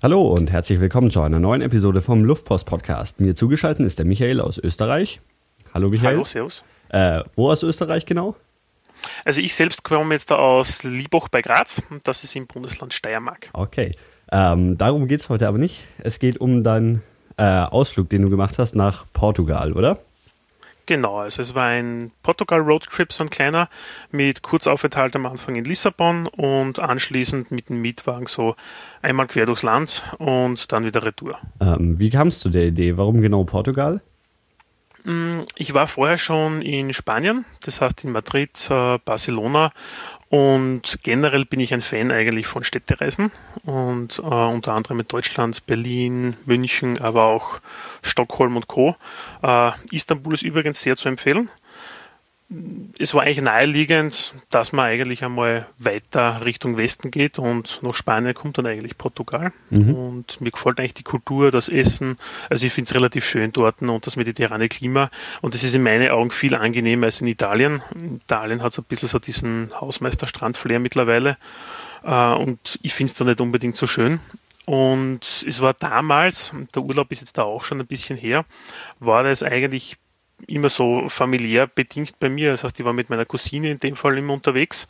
Hallo und herzlich willkommen zu einer neuen Episode vom Luftpost Podcast. Mir zugeschaltet ist der Michael aus Österreich. Hallo Michael. Hallo, servus. Äh, wo aus Österreich genau? Also ich selbst komme jetzt da aus Liebach bei Graz und das ist im Bundesland Steiermark. Okay. Ähm, darum geht es heute aber nicht. Es geht um deinen äh, Ausflug, den du gemacht hast nach Portugal, oder? Genau, also es war ein Portugal-Roadtrip, so ein kleiner, mit Kurzaufenthalt am Anfang in Lissabon und anschließend mit dem Mietwagen so einmal quer durchs Land und dann wieder Retour. Ähm, wie kamst du der Idee? Warum genau Portugal? Mm, ich war vorher schon in Spanien, das heißt in Madrid, äh, Barcelona und generell bin ich ein Fan eigentlich von Städtereisen und äh, unter anderem in Deutschland, Berlin, München, aber auch Stockholm und Co. Äh, Istanbul ist übrigens sehr zu empfehlen es war eigentlich naheliegend, dass man eigentlich einmal weiter Richtung Westen geht und nach Spanien kommt dann eigentlich Portugal. Mhm. Und mir gefällt eigentlich die Kultur, das Essen. Also ich finde es relativ schön dort und das mediterrane Klima. Und es ist in meinen Augen viel angenehmer als in Italien. In Italien hat es ein bisschen so diesen Hausmeister-Strand-Flair mittlerweile. Äh, und ich finde es da nicht unbedingt so schön. Und es war damals, der Urlaub ist jetzt da auch schon ein bisschen her, war das eigentlich immer so familiär bedingt bei mir. Das heißt, ich war mit meiner Cousine in dem Fall immer unterwegs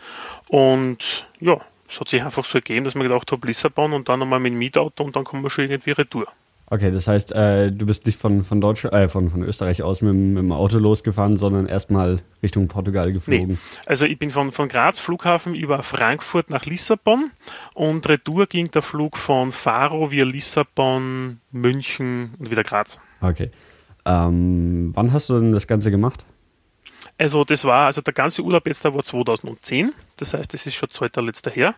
und ja, es hat sich einfach so ergeben, dass man gedacht habe, Lissabon und dann nochmal mit dem Mietauto und dann kommen wir schon irgendwie retour. Okay, das heißt, äh, du bist nicht von, von, Deutsch, äh, von, von Österreich aus mit, mit, dem Auto losgefahren, sondern erstmal Richtung Portugal geflogen. Nee, also ich bin von, von Graz Flughafen über Frankfurt nach Lissabon und retour ging der Flug von Faro via Lissabon, München und wieder Graz. Okay. Ähm, wann hast du denn das Ganze gemacht? Also das war, also der ganze Urlaub jetzt da war 2010, das heißt, das ist schon zweiter letzter her.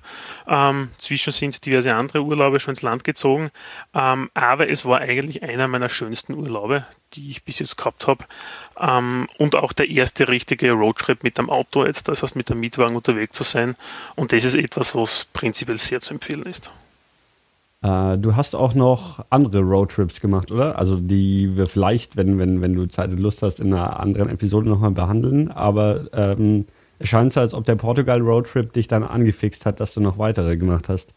Ähm, zwischen sind diverse andere Urlaube schon ins Land gezogen, ähm, aber es war eigentlich einer meiner schönsten Urlaube, die ich bis jetzt gehabt habe ähm, und auch der erste richtige Roadtrip mit dem Auto jetzt, das heißt mit dem Mietwagen unterwegs zu sein und das ist etwas, was prinzipiell sehr zu empfehlen ist. Äh, du hast auch noch andere Roadtrips gemacht, oder? Also die wir vielleicht, wenn, wenn, wenn du Zeit und Lust hast, in einer anderen Episode nochmal behandeln. Aber ähm, es scheint so, als ob der Portugal-Roadtrip dich dann angefixt hat, dass du noch weitere gemacht hast.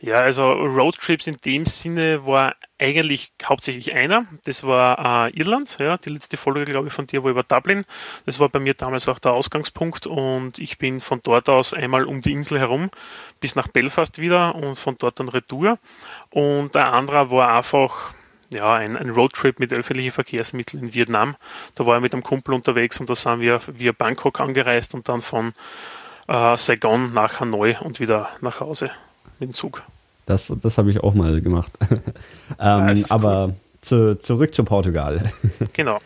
Ja, also Roadtrips in dem Sinne war eigentlich hauptsächlich einer. Das war äh, Irland, ja, die letzte Folge, glaube ich, von dir war über Dublin. Das war bei mir damals auch der Ausgangspunkt und ich bin von dort aus einmal um die Insel herum bis nach Belfast wieder und von dort dann Retour. Und der andere war einfach ja, ein, ein Roadtrip mit öffentlichen Verkehrsmitteln in Vietnam. Da war ich mit einem Kumpel unterwegs und da sind wir via Bangkok angereist und dann von äh, Saigon nach Hanoi und wieder nach Hause mit dem Zug. Das, das habe ich auch mal gemacht. ähm, aber cool. zu, zurück zu Portugal. genau.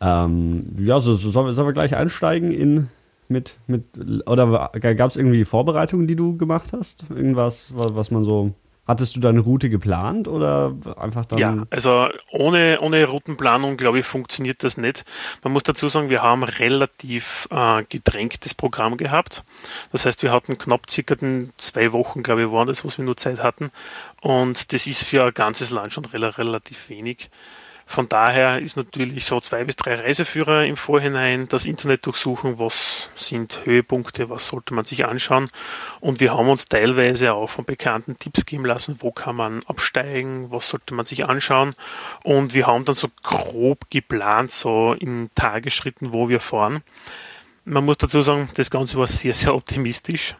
ähm, ja, so, so, sollen, wir, sollen wir gleich einsteigen in mit, mit oder gab es irgendwie Vorbereitungen, die du gemacht hast? Irgendwas, was man so Hattest du deine Route geplant oder einfach dann? Ja, also ohne, ohne Routenplanung, glaube ich, funktioniert das nicht. Man muss dazu sagen, wir haben relativ äh, gedrängtes Programm gehabt. Das heißt, wir hatten knapp circa zwei Wochen, glaube ich, waren das, was wir nur Zeit hatten. Und das ist für ein ganzes Land schon relativ wenig. Von daher ist natürlich so zwei bis drei Reiseführer im Vorhinein das Internet durchsuchen, was sind Höhepunkte, was sollte man sich anschauen. Und wir haben uns teilweise auch von Bekannten Tipps geben lassen, wo kann man absteigen, was sollte man sich anschauen. Und wir haben dann so grob geplant, so in Tagesschritten, wo wir fahren. Man muss dazu sagen, das Ganze war sehr, sehr optimistisch.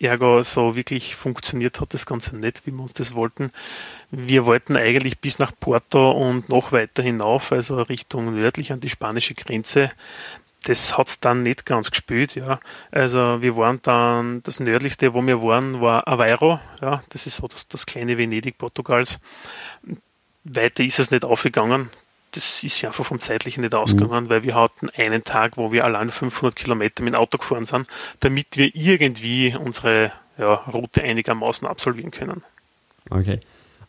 Ergo so wirklich funktioniert hat das Ganze nicht, wie wir uns das wollten. Wir wollten eigentlich bis nach Porto und noch weiter hinauf, also Richtung nördlich an die spanische Grenze. Das hat es dann nicht ganz gespielt, ja. Also wir waren dann, das nördlichste, wo wir waren, war Aveiro, ja. Das ist so das, das kleine Venedig Portugals. Weiter ist es nicht aufgegangen das ist ja einfach vom Zeitlichen nicht ausgegangen, mhm. weil wir hatten einen Tag, wo wir allein 500 Kilometer mit dem Auto gefahren sind, damit wir irgendwie unsere ja, Route einigermaßen absolvieren können. Okay.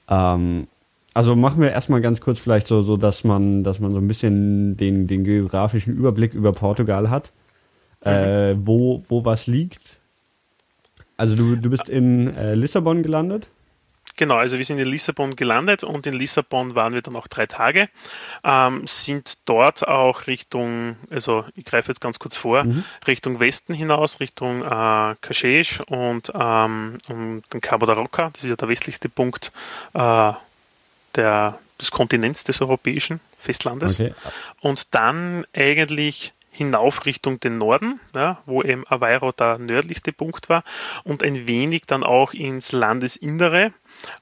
Ähm, also machen wir erstmal ganz kurz vielleicht so, so dass man, dass man so ein bisschen den, den geografischen Überblick über Portugal hat, mhm. äh, wo, wo was liegt. Also du, du bist in äh, Lissabon gelandet? Genau, also wir sind in Lissabon gelandet und in Lissabon waren wir dann auch drei Tage, ähm, sind dort auch Richtung, also ich greife jetzt ganz kurz vor, mhm. Richtung Westen hinaus, Richtung äh, Caxias und, ähm, und den Cabo da Roca, das ist ja der westlichste Punkt äh, der, des Kontinents des europäischen Festlandes. Okay. Und dann eigentlich hinauf Richtung den Norden, ja, wo eben Aveiro der nördlichste Punkt war und ein wenig dann auch ins Landesinnere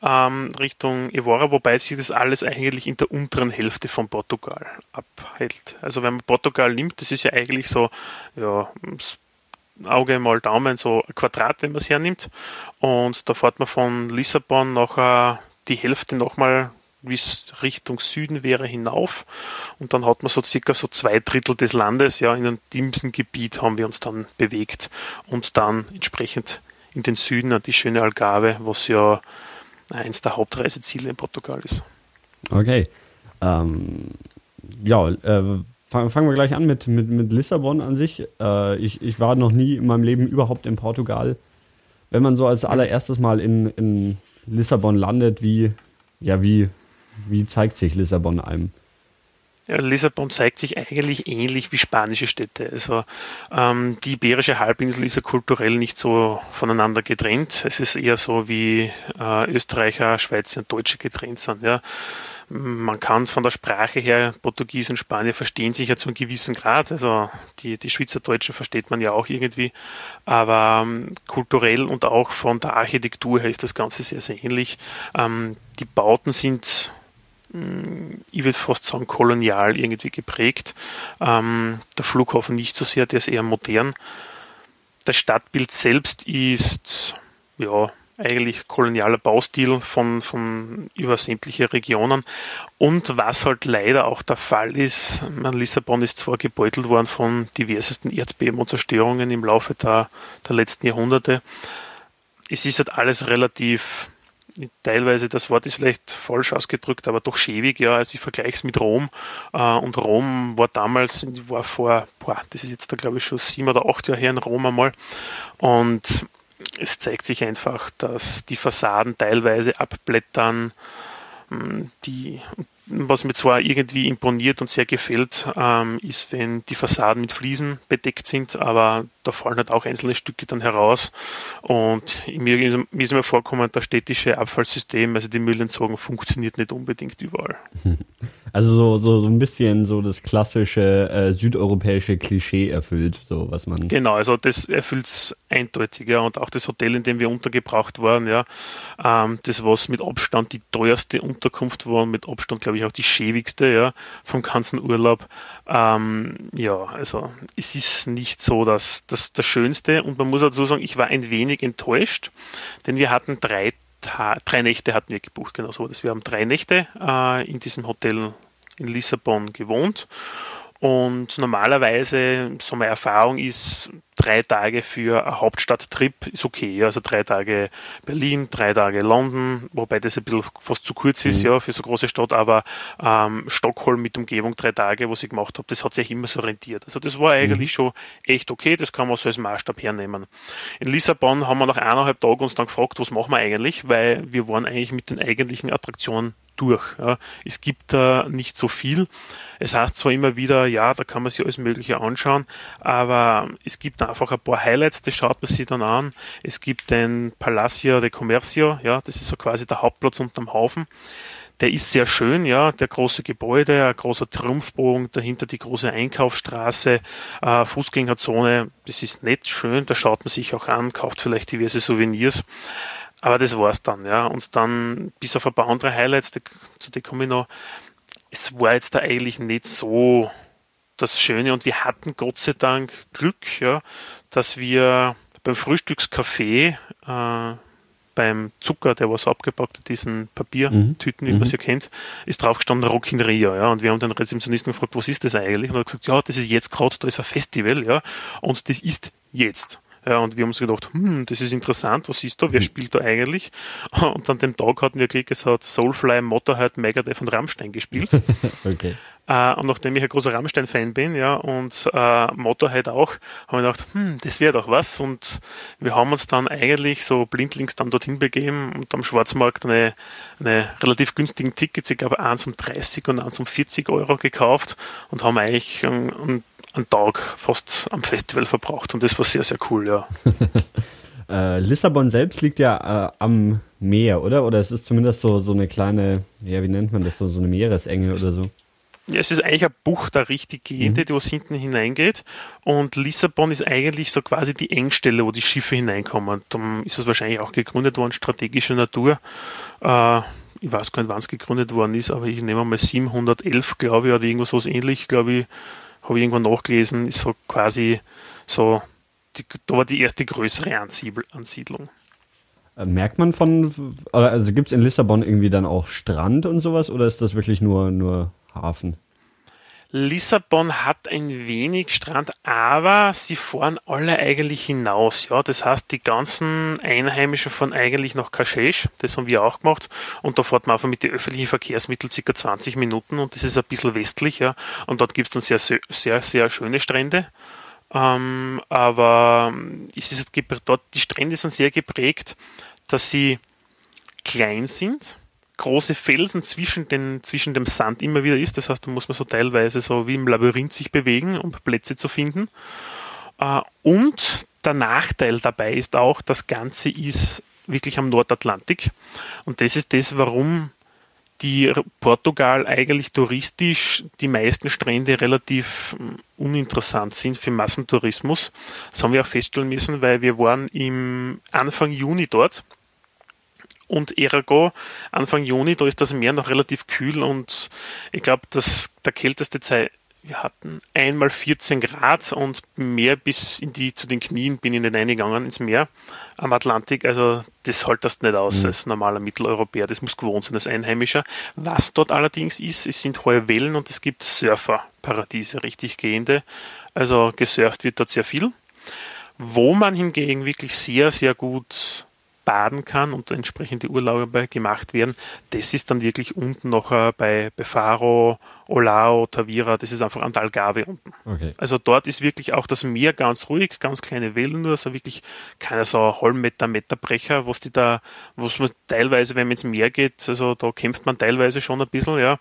ähm, Richtung Evora, wobei sich das alles eigentlich in der unteren Hälfte von Portugal abhält. Also wenn man Portugal nimmt, das ist ja eigentlich so, ja, Auge mal Daumen, so ein Quadrat, wenn man es hernimmt. Und da fährt man von Lissabon nachher die Hälfte nochmal wie es Richtung Süden wäre, hinauf. Und dann hat man so circa so zwei Drittel des Landes, ja, in einem Gebiet haben wir uns dann bewegt und dann entsprechend in den Süden an die schöne Algarve, was ja eins der Hauptreiseziele in Portugal ist. Okay. Ähm, ja, äh, fangen wir gleich an mit, mit, mit Lissabon an sich. Äh, ich, ich war noch nie in meinem Leben überhaupt in Portugal. Wenn man so als mhm. allererstes Mal in, in Lissabon landet, wie, ja, wie, wie zeigt sich Lissabon einem? Lissabon zeigt sich eigentlich ähnlich wie spanische Städte. Also ähm, die Iberische Halbinsel ist ja kulturell nicht so voneinander getrennt. Es ist eher so wie äh, Österreicher, Schweizer und Deutsche getrennt sind. Ja. Man kann von der Sprache her Portugies und Spanier verstehen sich ja zu einem gewissen Grad. Also die, die Schweizerdeutschen versteht man ja auch irgendwie. Aber ähm, kulturell und auch von der Architektur her ist das Ganze sehr, sehr ähnlich. Ähm, die Bauten sind ich würde fast sagen, kolonial irgendwie geprägt. Ähm, der Flughafen nicht so sehr, der ist eher modern. Das Stadtbild selbst ist ja eigentlich kolonialer Baustil von, von über sämtliche Regionen. Und was halt leider auch der Fall ist, Lissabon ist zwar gebeutelt worden von diversesten Erdbeben und Zerstörungen im Laufe der, der letzten Jahrhunderte. Es ist halt alles relativ teilweise, das Wort ist vielleicht falsch ausgedrückt, aber doch schäbig, ja, also ich vergleiche es mit Rom. Äh, und Rom war damals, war vor, boah, das ist jetzt da glaube ich schon sieben oder acht Jahre her in Rom einmal. Und es zeigt sich einfach, dass die Fassaden teilweise abblättern, hm, die was mir zwar irgendwie imponiert und sehr gefällt, ähm, ist, wenn die Fassaden mit Fliesen bedeckt sind, aber da fallen halt auch einzelne Stücke dann heraus. Und mir, mir ist mir vorkommen, das städtische Abfallsystem, also die Müllentsorgung, funktioniert nicht unbedingt überall. Also so, so, so ein bisschen so das klassische äh, südeuropäische Klischee erfüllt, so was man. Genau, also das erfüllt es eindeutig, ja. Und auch das Hotel, in dem wir untergebracht waren, ja, ähm, das was mit Abstand die teuerste Unterkunft war, mit Abstand, glaube ich, auch die schäbigste, ja, vom ganzen Urlaub. Ähm, ja, also es ist nicht so dass das, das Schönste und man muss dazu sagen, ich war ein wenig enttäuscht, denn wir hatten drei drei Nächte hatten wir gebucht, genau so. Wir haben drei Nächte äh, in diesem Hotel in Lissabon gewohnt. Und normalerweise, so meine Erfahrung ist, drei Tage für einen Hauptstadttrip ist okay. Also drei Tage Berlin, drei Tage London, wobei das ein bisschen fast zu kurz ist, mhm. ja, für so eine große Stadt, aber ähm, Stockholm mit Umgebung drei Tage, was ich gemacht habe, das hat sich immer so rentiert. Also das war eigentlich mhm. schon echt okay, das kann man so als Maßstab hernehmen. In Lissabon haben wir nach eineinhalb Tagen uns dann gefragt, was machen wir eigentlich, weil wir waren eigentlich mit den eigentlichen Attraktionen durch. Ja. Es gibt da nicht so viel. Es heißt zwar immer wieder, ja, da kann man sich alles Mögliche anschauen, aber es gibt einfach ein paar Highlights, das schaut man sich dann an. Es gibt den Palacio de Comercio, ja, das ist so quasi der Hauptplatz unterm Haufen. Der ist sehr schön, ja, der große Gebäude, ein großer Triumphbogen, dahinter die große Einkaufsstraße, äh, Fußgängerzone, das ist nett, schön, da schaut man sich auch an, kauft vielleicht diverse Souvenirs. Aber das war's dann, ja. Und dann, bis auf ein paar andere Highlights, die, zu denen komme ich noch, es war jetzt da eigentlich nicht so das Schöne und wir hatten Gott sei Dank Glück, ja, dass wir beim Frühstückscafé äh, beim Zucker, der was abgepackt hat, diesen Papiertüten, mhm. wie man mhm. sie kennt, ist draufgestanden Rock in Rio, ja. Und wir haben den Rezeptionisten gefragt, was ist das eigentlich? Und er hat gesagt, ja, das ist jetzt gerade, da ist ein Festival, ja. Und das ist jetzt. Ja, und wir haben uns gedacht, hm, das ist interessant, was ist da, wer mhm. spielt da eigentlich? Und an dem Tag hatten wir Glück, es hat Soulfly, Motorhead, Megadeth und Rammstein gespielt. okay. Äh, und nachdem ich ein großer Rammstein-Fan bin, ja, und äh, halt auch, haben wir gedacht, hm, das wäre doch was. Und wir haben uns dann eigentlich so blindlings dann dorthin begeben und am Schwarzmarkt eine, eine relativ günstigen Tickets, ich glaube eins um 30 und eins um 40 Euro gekauft und haben eigentlich einen, einen Tag fast am Festival verbraucht. Und das war sehr, sehr cool, ja. äh, Lissabon selbst liegt ja äh, am Meer, oder? Oder es ist zumindest so, so eine kleine, ja, wie nennt man das, so, so eine Meeresenge oder so. Ja, es ist eigentlich eine Bucht, da richtig gehende, mhm. die was hinten hineingeht. Und Lissabon ist eigentlich so quasi die Engstelle, wo die Schiffe hineinkommen. Darum ist es wahrscheinlich auch gegründet worden, strategischer Natur. Äh, ich weiß gar nicht, wann es gegründet worden ist, aber ich nehme mal 711, glaube ich, oder irgendwas so ähnlich, glaube ich, habe ich irgendwann nachgelesen, ist so quasi so, die, da war die erste größere Ansiedlung. Äh, merkt man von, also gibt es in Lissabon irgendwie dann auch Strand und sowas oder ist das wirklich nur, nur Hafen? Lissabon hat ein wenig Strand, aber sie fahren alle eigentlich hinaus. Ja, das heißt, die ganzen Einheimischen fahren eigentlich nach Kashesh. Das haben wir auch gemacht. Und da fährt man einfach mit den öffentlichen Verkehrsmitteln circa 20 Minuten und das ist ein bisschen westlich. Ja. Und dort gibt es dann sehr, sehr, sehr schöne Strände. Ähm, aber es ist dort, die Strände sind sehr geprägt, dass sie klein sind große Felsen zwischen, den, zwischen dem Sand immer wieder ist. Das heißt, da muss man so teilweise so wie im Labyrinth sich bewegen, um Plätze zu finden. Äh, und der Nachteil dabei ist auch, das Ganze ist wirklich am Nordatlantik. Und das ist das, warum die Portugal eigentlich touristisch die meisten Strände relativ hm, uninteressant sind für Massentourismus. Das haben wir auch feststellen müssen, weil wir waren im Anfang Juni dort und Erago Anfang Juni, da ist das Meer noch relativ kühl und ich glaube, dass der kälteste Zeit, wir hatten einmal 14 Grad und mehr bis in die, zu den Knien bin ich nicht reingegangen ins Meer am Atlantik. Also das hält das nicht aus mhm. als normaler Mitteleuropäer. Das muss gewohnt sein als Einheimischer. Was dort allerdings ist, es sind hohe Wellen und es gibt Surferparadiese, richtig gehende. Also gesurft wird dort sehr viel. Wo man hingegen wirklich sehr, sehr gut baden kann und entsprechende Urlaube gemacht werden. Das ist dann wirklich unten noch äh, bei, bei Faro, Olao, Tavira, das ist einfach an der Algarve unten. Okay. Also dort ist wirklich auch das Meer ganz ruhig, ganz kleine Wellen nur, so wirklich keine so Holmmeter, Meterbrecher, was die da, was man teilweise, wenn man ins Meer geht, also da kämpft man teilweise schon ein bisschen, ja.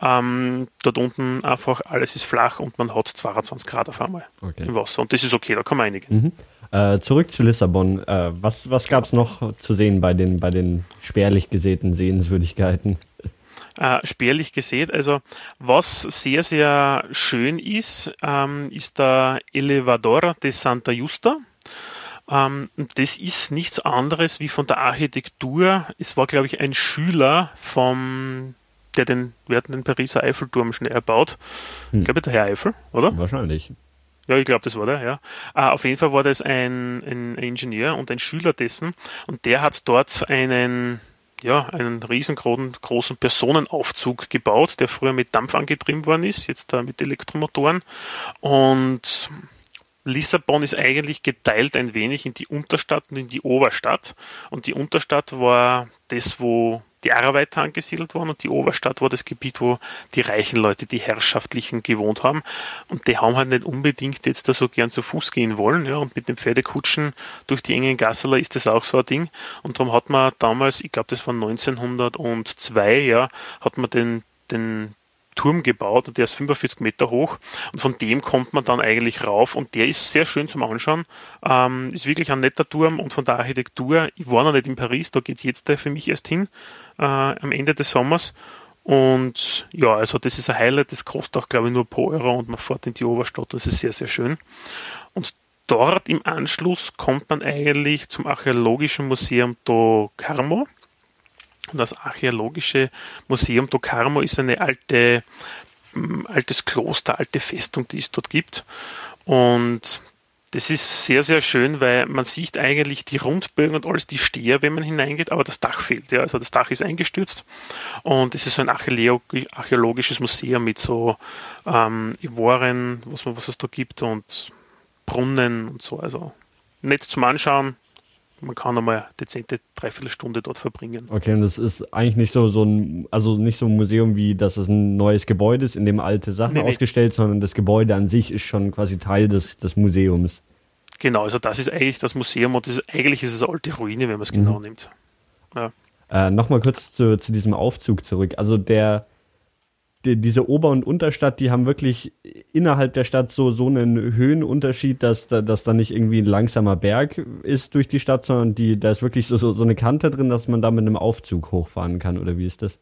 Ähm, dort unten einfach alles ist flach und man hat 22 Grad auf einmal okay. im Wasser. Und das ist okay, da kann man einigen. Mhm. Äh, zurück zu Lissabon. Äh, was was gab es noch zu sehen bei den, bei den spärlich gesäten Sehenswürdigkeiten? Äh, spärlich gesät. Also was sehr, sehr schön ist, ähm, ist der Elevador de Santa Justa. Ähm, das ist nichts anderes wie von der Architektur. Es war, glaube ich, ein Schüler vom der den, wir hatten den Pariser Eiffelturm schnell erbaut. Hm. Ich glaube, der Herr Eiffel, oder? Wahrscheinlich. Ja, ich glaube, das war der, ja. Uh, auf jeden Fall war das ein, ein Ingenieur und ein Schüler dessen und der hat dort einen, ja, einen riesengroßen großen Personenaufzug gebaut, der früher mit Dampf angetrieben worden ist, jetzt da mit Elektromotoren. Und Lissabon ist eigentlich geteilt ein wenig in die Unterstadt und in die Oberstadt. Und die Unterstadt war das, wo die Arbeiter angesiedelt waren und die Oberstadt war das Gebiet, wo die reichen Leute, die Herrschaftlichen gewohnt haben. Und die haben halt nicht unbedingt jetzt da so gern zu Fuß gehen wollen. Ja, und mit den Pferdekutschen durch die engen Gasseler ist das auch so ein Ding. Und darum hat man damals, ich glaube, das war 1902, ja, hat man den, den Turm gebaut und der ist 45 Meter hoch und von dem kommt man dann eigentlich rauf und der ist sehr schön zum Anschauen. Ähm, ist wirklich ein netter Turm und von der Architektur, ich war noch nicht in Paris, da geht es jetzt für mich erst hin äh, am Ende des Sommers. Und ja, also das ist ein Highlight, das kostet auch, glaube ich, nur pro Euro und man fährt in die Oberstadt, das ist sehr, sehr schön. Und dort im Anschluss kommt man eigentlich zum Archäologischen Museum do Carmo. Und das Archäologische Museum do Carmo ist eine alte, altes Kloster, alte Festung, die es dort gibt. Und das ist sehr, sehr schön, weil man sieht eigentlich die Rundbögen und alles, die Steher, wenn man hineingeht, aber das Dach fehlt. Ja. Also das Dach ist eingestürzt und es ist so ein archäologisches Museum mit so ähm, Ivoren, was, was es da gibt und Brunnen und so. Also nett zum Anschauen, man kann einmal eine dezente Dreiviertelstunde dort verbringen. Okay, und das ist eigentlich nicht so, so ein, also nicht so ein Museum wie, dass es ein neues Gebäude ist, in dem alte Sachen nee, ausgestellt, nee. sondern das Gebäude an sich ist schon quasi Teil des, des Museums. Genau, also das ist eigentlich das Museum und das, eigentlich ist es eine alte Ruine, wenn man es genau mhm. nimmt. Ja. Äh, Nochmal kurz zu, zu diesem Aufzug zurück. Also der, die, diese Ober- und Unterstadt, die haben wirklich innerhalb der Stadt so, so einen Höhenunterschied, dass, dass da nicht irgendwie ein langsamer Berg ist durch die Stadt, sondern die, da ist wirklich so, so, so eine Kante drin, dass man da mit einem Aufzug hochfahren kann, oder wie ist das?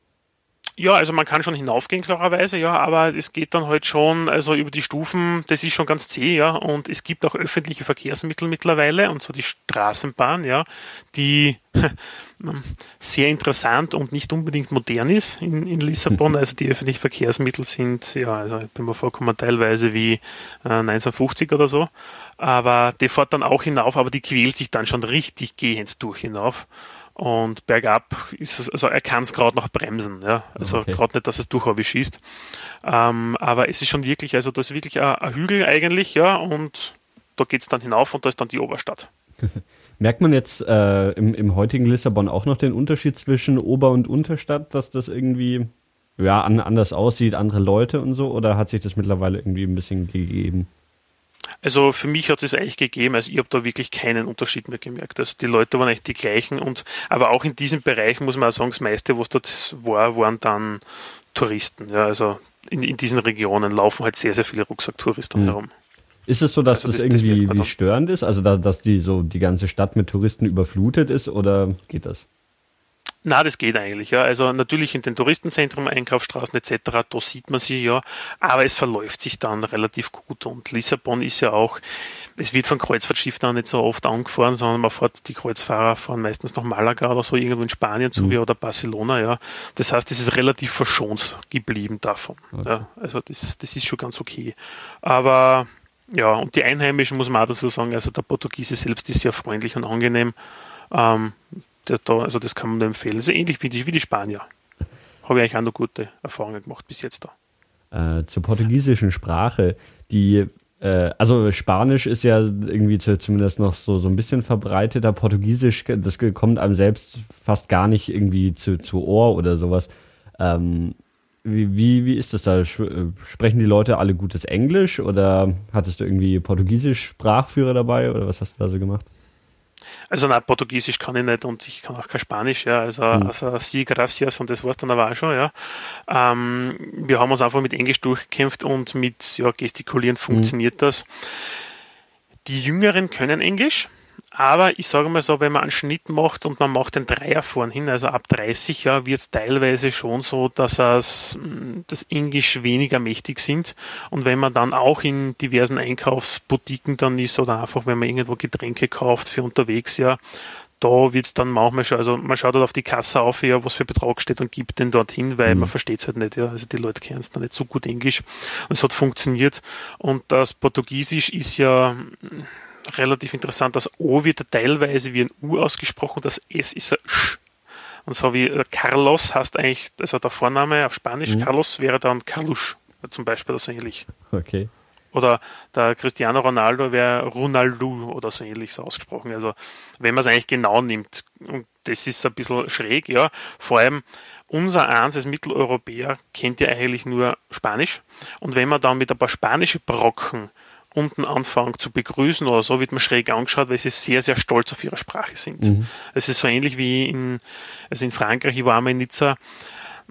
Ja, also man kann schon hinaufgehen, klarerweise, ja, aber es geht dann halt schon, also über die Stufen, das ist schon ganz zäh, ja, und es gibt auch öffentliche Verkehrsmittel mittlerweile, und zwar die Straßenbahn, ja, die sehr interessant und nicht unbedingt modern ist in, in Lissabon. Also die öffentlichen Verkehrsmittel sind, ja, also ich bin mir vorkommen, teilweise wie äh, 1950 oder so, aber die fährt dann auch hinauf, aber die quält sich dann schon richtig gehend durch hinauf. Und bergab ist es, also er kann es gerade noch bremsen, ja. Also okay. gerade nicht, dass es durchaus schießt. Ähm, aber es ist schon wirklich, also das ist wirklich ein, ein Hügel eigentlich, ja, und da geht es dann hinauf und da ist dann die Oberstadt. Merkt man jetzt äh, im, im heutigen Lissabon auch noch den Unterschied zwischen Ober- und Unterstadt, dass das irgendwie ja, an, anders aussieht, andere Leute und so, oder hat sich das mittlerweile irgendwie ein bisschen gegeben? Also für mich hat es eigentlich gegeben, also ich habe da wirklich keinen Unterschied mehr gemerkt. Also die Leute waren eigentlich die gleichen und aber auch in diesem Bereich muss man auch sagen, das meiste, was dort war, waren dann Touristen. Ja, also in, in diesen Regionen laufen halt sehr, sehr viele Rucksacktouristen mhm. herum. Ist es so, dass also das, das, irgendwie das störend ist? Also da, dass die so die ganze Stadt mit Touristen überflutet ist oder geht das? Na, das geht eigentlich, ja. Also natürlich in den Touristenzentren, Einkaufsstraßen etc., da sieht man sie ja, aber es verläuft sich dann relativ gut. Und Lissabon ist ja auch, es wird von Kreuzfahrtschiffen auch nicht so oft angefahren, sondern man fährt, die Kreuzfahrer fahren meistens nach Malaga oder so, irgendwo in Spanien zu mhm. oder Barcelona, ja. Das heißt, es ist relativ verschont geblieben davon. Okay. Ja. Also das, das ist schon ganz okay. Aber ja, und die Einheimischen muss man auch dazu sagen, also der Portugiese selbst ist sehr freundlich und angenehm. Ähm, also das kann man nur empfehlen. Das ist ähnlich wie die, wie die Spanier. Habe ich eigentlich auch noch gute Erfahrungen gemacht bis jetzt da. Äh, zur portugiesischen Sprache, die äh, also Spanisch ist ja irgendwie zu, zumindest noch so, so ein bisschen verbreiteter. Portugiesisch, das kommt einem selbst fast gar nicht irgendwie zu, zu Ohr oder sowas. Ähm, wie, wie, wie ist das da? Äh, sprechen die Leute alle gutes Englisch oder hattest du irgendwie Portugiesisch Sprachführer dabei oder was hast du da so gemacht? Also nein, Portugiesisch kann ich nicht und ich kann auch kein Spanisch, ja. Also, mhm. also sí, gracias und das war es dann aber auch schon, ja. Ähm, wir haben uns einfach mit Englisch durchgekämpft und mit ja, Gestikulieren funktioniert mhm. das. Die Jüngeren können Englisch, aber ich sage mal so, wenn man einen Schnitt macht und man macht den Dreier vorn hin, also ab 30 Jahren wird es teilweise schon so, dass es, mm, das Englisch weniger mächtig sind. Und wenn man dann auch in diversen Einkaufsboutiquen dann ist oder einfach, wenn man irgendwo Getränke kauft für unterwegs, ja, da wird es dann manchmal schon, also man schaut halt auf die Kasse auf, ja, was für Betrag steht und gibt den dorthin, weil mhm. man versteht es halt nicht, ja. Also die Leute kennen es dann nicht so gut Englisch. Und es hat funktioniert. Und das Portugiesisch ist ja, relativ interessant. Das O wird teilweise wie ein U ausgesprochen, das S ist ein Sch. Und so wie äh, Carlos heißt eigentlich, also der Vorname auf Spanisch, mhm. Carlos wäre dann Carlos zum Beispiel oder so ähnlich. Okay. Oder der Cristiano Ronaldo wäre Ronaldo oder so ähnlich so ausgesprochen. Also wenn man es eigentlich genau nimmt, und das ist ein bisschen schräg, ja. Vor allem unser Eins als Mitteleuropäer kennt ja eigentlich nur Spanisch. Und wenn man dann mit ein paar spanische Brocken unten anfangen zu begrüßen oder so, wird man schräg angeschaut, weil sie sehr, sehr stolz auf ihre Sprache sind. Mhm. Es ist so ähnlich wie in, also in Frankreich, ich war einmal in Nizza,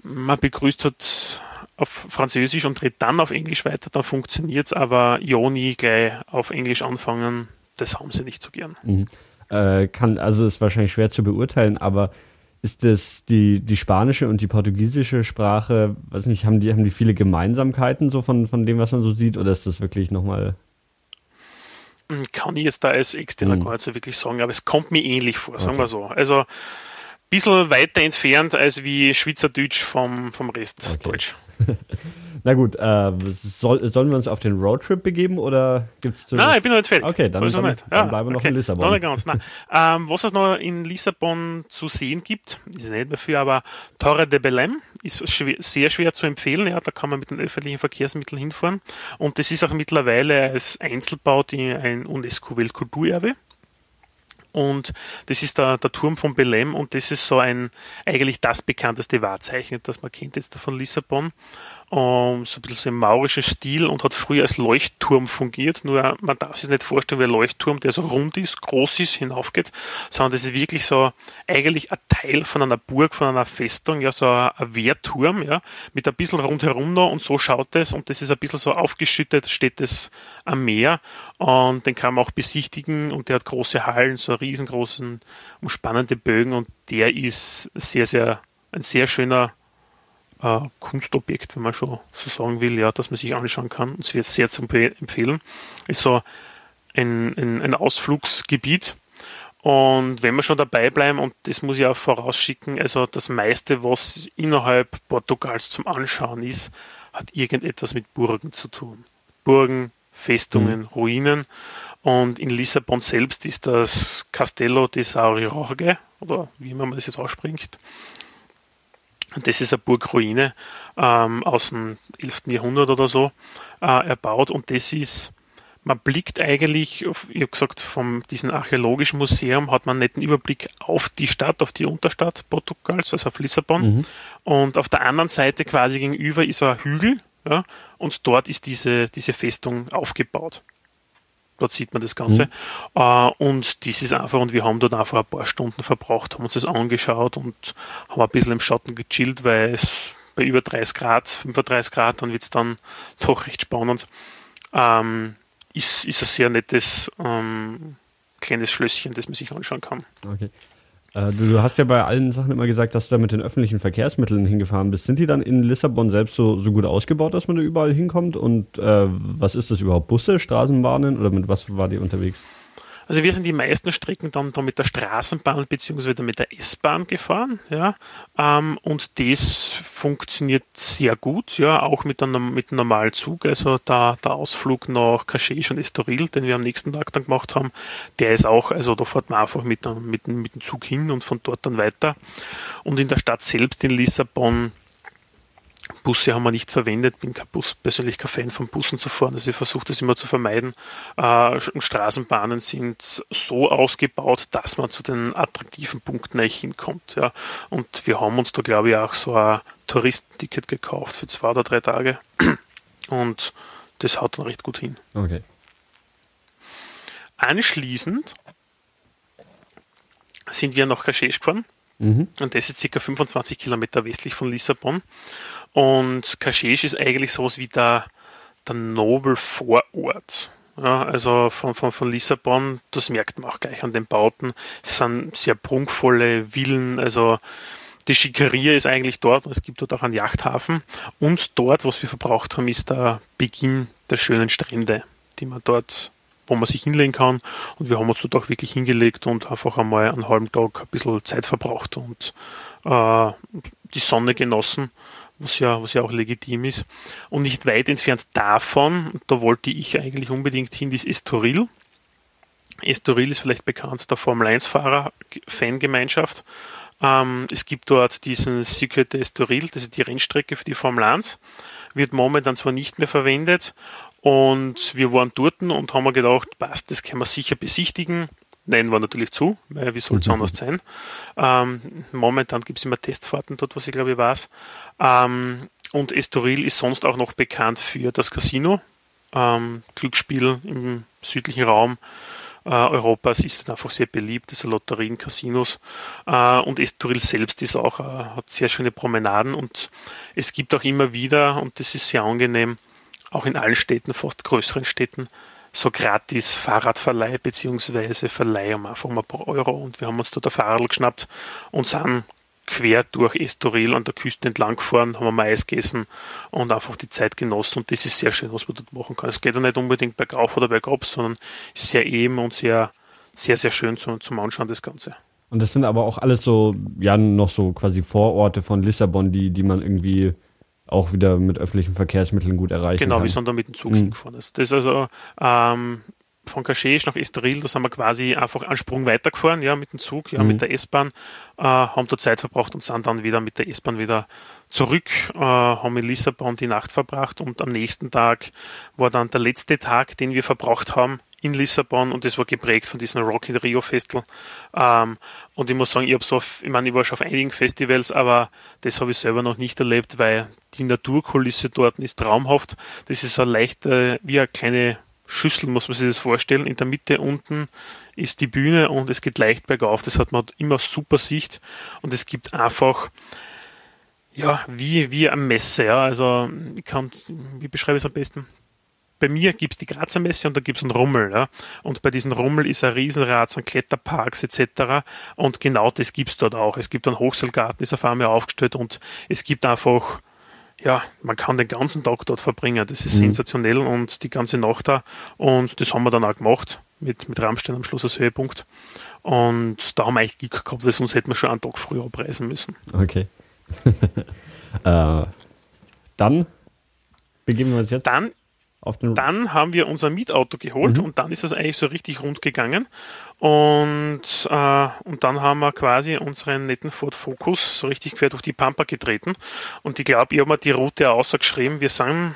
man begrüßt halt auf Französisch und dreht dann auf Englisch weiter, dann funktioniert es, aber Joni gleich auf Englisch anfangen, das haben sie nicht so gern. Mhm. Äh, kann, also ist wahrscheinlich schwer zu beurteilen, aber ist das die, die spanische und die portugiesische Sprache, weiß nicht, haben die, haben die viele Gemeinsamkeiten so von, von dem, was man so sieht, oder ist das wirklich nochmal hm, kann ich jetzt da als externer mhm. gar nicht so wirklich sagen, aber es kommt mir ähnlich vor, sagen okay. wir so. Also ein bisschen weiter entfernt als wie Schweizerdeutsch vom, vom Rest okay. Deutsch. Na gut, äh, soll, sollen wir uns auf den Roadtrip begeben oder gibt es Nein, ich bin noch nicht fertig. Okay, dann, dann, nicht. dann bleiben wir noch in Lissabon. Noch nicht ganz, nein. ähm, was es noch in Lissabon zu sehen gibt, ist nicht mehr viel, aber Torre de Belém ist schwer, sehr schwer zu empfehlen. Ja, da kann man mit den öffentlichen Verkehrsmitteln hinfahren. Und das ist auch mittlerweile als Einzelbau die, ein UNESCO-Weltkulturerbe. und das ist der, der Turm von Belém und das ist so ein, eigentlich das bekannteste Wahrzeichen, das man kennt jetzt von Lissabon um, so ein bisschen so im maurischen Stil und hat früher als Leuchtturm fungiert. Nur man darf sich nicht vorstellen wie ein Leuchtturm, der so rund ist, groß ist, hinaufgeht, sondern das ist wirklich so eigentlich ein Teil von einer Burg, von einer Festung, ja, so ein, ein Wehrturm, ja, mit ein bisschen rundherum noch und so schaut es und das ist ein bisschen so aufgeschüttet, steht es am Meer und den kann man auch besichtigen und der hat große Hallen, so riesengroßen, umspannende Bögen und der ist sehr, sehr, ein sehr schöner äh, Kunstobjekt, wenn man schon so sagen will, ja, dass man sich anschauen kann. Und es wird sehr zu empfehlen. Ist so ein, ein, ein Ausflugsgebiet. Und wenn wir schon dabei bleiben, und das muss ich auch vorausschicken, also das meiste, was innerhalb Portugals zum Anschauen ist, hat irgendetwas mit Burgen zu tun. Burgen, Festungen, mhm. Ruinen. Und in Lissabon selbst ist das Castello de Sauriorge, oder wie man das jetzt ausspricht, das ist eine Burgruine ähm, aus dem 11. Jahrhundert oder so äh, erbaut und das ist, man blickt eigentlich, auf, ich habe gesagt, von diesem archäologischen Museum hat man einen netten Überblick auf die Stadt, auf die Unterstadt Portugals, also auf Lissabon. Mhm. Und auf der anderen Seite quasi gegenüber ist ein Hügel ja, und dort ist diese, diese Festung aufgebaut. Dort sieht man das Ganze. Mhm. Uh, und das ist einfach, und wir haben dort einfach ein paar Stunden verbracht, haben uns das angeschaut und haben ein bisschen im Schatten gechillt, weil es bei über 30 Grad, 35 Grad, dann wird es dann doch recht spannend. Ähm, ist, ist ein sehr nettes ähm, kleines Schlösschen, das man sich anschauen kann. Okay. Äh, du hast ja bei allen Sachen immer gesagt, dass du da mit den öffentlichen Verkehrsmitteln hingefahren bist. Sind die dann in Lissabon selbst so, so gut ausgebaut, dass man da überall hinkommt? Und äh, was ist das überhaupt? Busse, Straßenbahnen oder mit was war die unterwegs? Also wir sind die meisten Strecken dann da mit der Straßenbahn bzw. mit der S-Bahn gefahren, ja, ähm, und das funktioniert sehr gut, ja, auch mit einem, mit normalen Zug. Also der, der Ausflug nach Caché und Estoril, den wir am nächsten Tag dann gemacht haben, der ist auch, also da fährt man einfach mit, mit, mit dem Zug hin und von dort dann weiter. Und in der Stadt selbst in Lissabon Busse haben wir nicht verwendet, bin Bus, persönlich kein Fan von Bussen zu fahren, also ich versuche das immer zu vermeiden. Äh, Straßenbahnen sind so ausgebaut, dass man zu den attraktiven Punkten eigentlich hinkommt. Ja. Und wir haben uns da, glaube ich, auch so ein Touristenticket gekauft für zwei oder drei Tage. Und das haut dann recht gut hin. Okay. Anschließend sind wir nach Kashesh gefahren. Mhm. Und das ist circa 25 Kilometer westlich von Lissabon. Und Kashesh ist eigentlich sowas wie der, der Nobel-Vorort. Ja, also von, von, von Lissabon, das merkt man auch gleich an den Bauten. Es sind sehr prunkvolle Villen, also die Schickeria ist eigentlich dort und es gibt dort auch einen Yachthafen. Und dort, was wir verbraucht haben, ist der Beginn der schönen Strände, die man dort, wo man sich hinlegen kann. Und wir haben uns dort auch wirklich hingelegt und einfach einmal einen halben Tag ein bisschen Zeit verbraucht und äh, die Sonne genossen was ja, was ja auch legitim ist. Und nicht weit entfernt davon, da wollte ich eigentlich unbedingt hin, ist Estoril. Estoril ist vielleicht bekannt der Formel 1-Fahrer, Fangemeinschaft. Ähm, es gibt dort diesen Circuit Estoril, das ist die Rennstrecke für die Formel 1, wird momentan zwar nicht mehr verwendet und wir waren dort und haben gedacht, passt, das können wir sicher besichtigen. Nein, war natürlich zu, weil wie soll es mhm. anders sein? Ähm, momentan gibt es immer Testfahrten dort, was ich glaube ich weiß. Ähm, und Estoril ist sonst auch noch bekannt für das Casino. Ähm, Glücksspiel im südlichen Raum äh, Europas ist einfach sehr beliebt, also Lotterien, Casinos. Äh, und Estoril selbst ist auch, äh, hat sehr schöne Promenaden und es gibt auch immer wieder, und das ist sehr angenehm, auch in allen Städten, fast größeren Städten, so gratis Fahrradverleih beziehungsweise Verleih um einfach mal ein paar Euro und wir haben uns dort ein Fahrrad geschnappt und sind quer durch Estoril an der Küste entlang gefahren, haben wir Eis gegessen und einfach die Zeit genossen und das ist sehr schön, was man dort machen kann. Es geht ja nicht unbedingt bergauf oder bergab, sondern ist sehr eben und sehr, sehr, sehr schön zum, zum Anschauen das Ganze. Und das sind aber auch alles so, ja, noch so quasi Vororte von Lissabon, die, die man irgendwie auch wieder mit öffentlichen Verkehrsmitteln gut erreichen genau, kann. Genau, wir sind da mit dem Zug mhm. hingefahren. Das ist also ähm, von Caché nach Estoril, da sind wir quasi einfach einen Sprung weitergefahren, ja, mit dem Zug, ja, mhm. mit der S-Bahn, äh, haben da Zeit verbracht und sind dann wieder mit der S-Bahn wieder zurück, äh, haben in Lissabon die Nacht verbracht und am nächsten Tag war dann der letzte Tag, den wir verbracht haben in Lissabon und das war geprägt von diesem Rock in Rio Festival. Ähm, und ich muss sagen, ich habe so, ich meine, ich war schon auf einigen Festivals, aber das habe ich selber noch nicht erlebt, weil die Naturkulisse dort ist traumhaft. Das ist so leicht äh, wie eine kleine Schüssel, muss man sich das vorstellen. In der Mitte unten ist die Bühne und es geht leicht bergauf. Das hat man immer super Sicht und es gibt einfach ja, wie, wie eine Messe, ja. Also ich kann, wie beschreibe ich es am besten? Bei mir gibt es die Grazer Messe und da gibt es einen Rummel. Ja? Und bei diesem Rummel ist ein Riesenrad, sind Kletterparks etc. Und genau das gibt es dort auch. Es gibt einen Hochseilgarten, ist auf einmal aufgestellt und es gibt einfach, ja, man kann den ganzen Tag dort verbringen. Das ist mhm. sensationell und die ganze Nacht da. Und das haben wir dann auch gemacht mit, mit Rammstein am Schluss als Höhepunkt. Und da haben wir echt Glück gehabt, weil sonst hätten wir schon einen Tag früher abreisen müssen. Okay. äh, dann beginnen wir uns jetzt. Dann dann haben wir unser Mietauto geholt mhm. und dann ist es eigentlich so richtig rund gegangen. Und, äh, und dann haben wir quasi unseren netten Ford Focus so richtig quer durch die Pampa getreten. Und ich glaube, ich habe mir die Route ausgeschrieben. Wir sind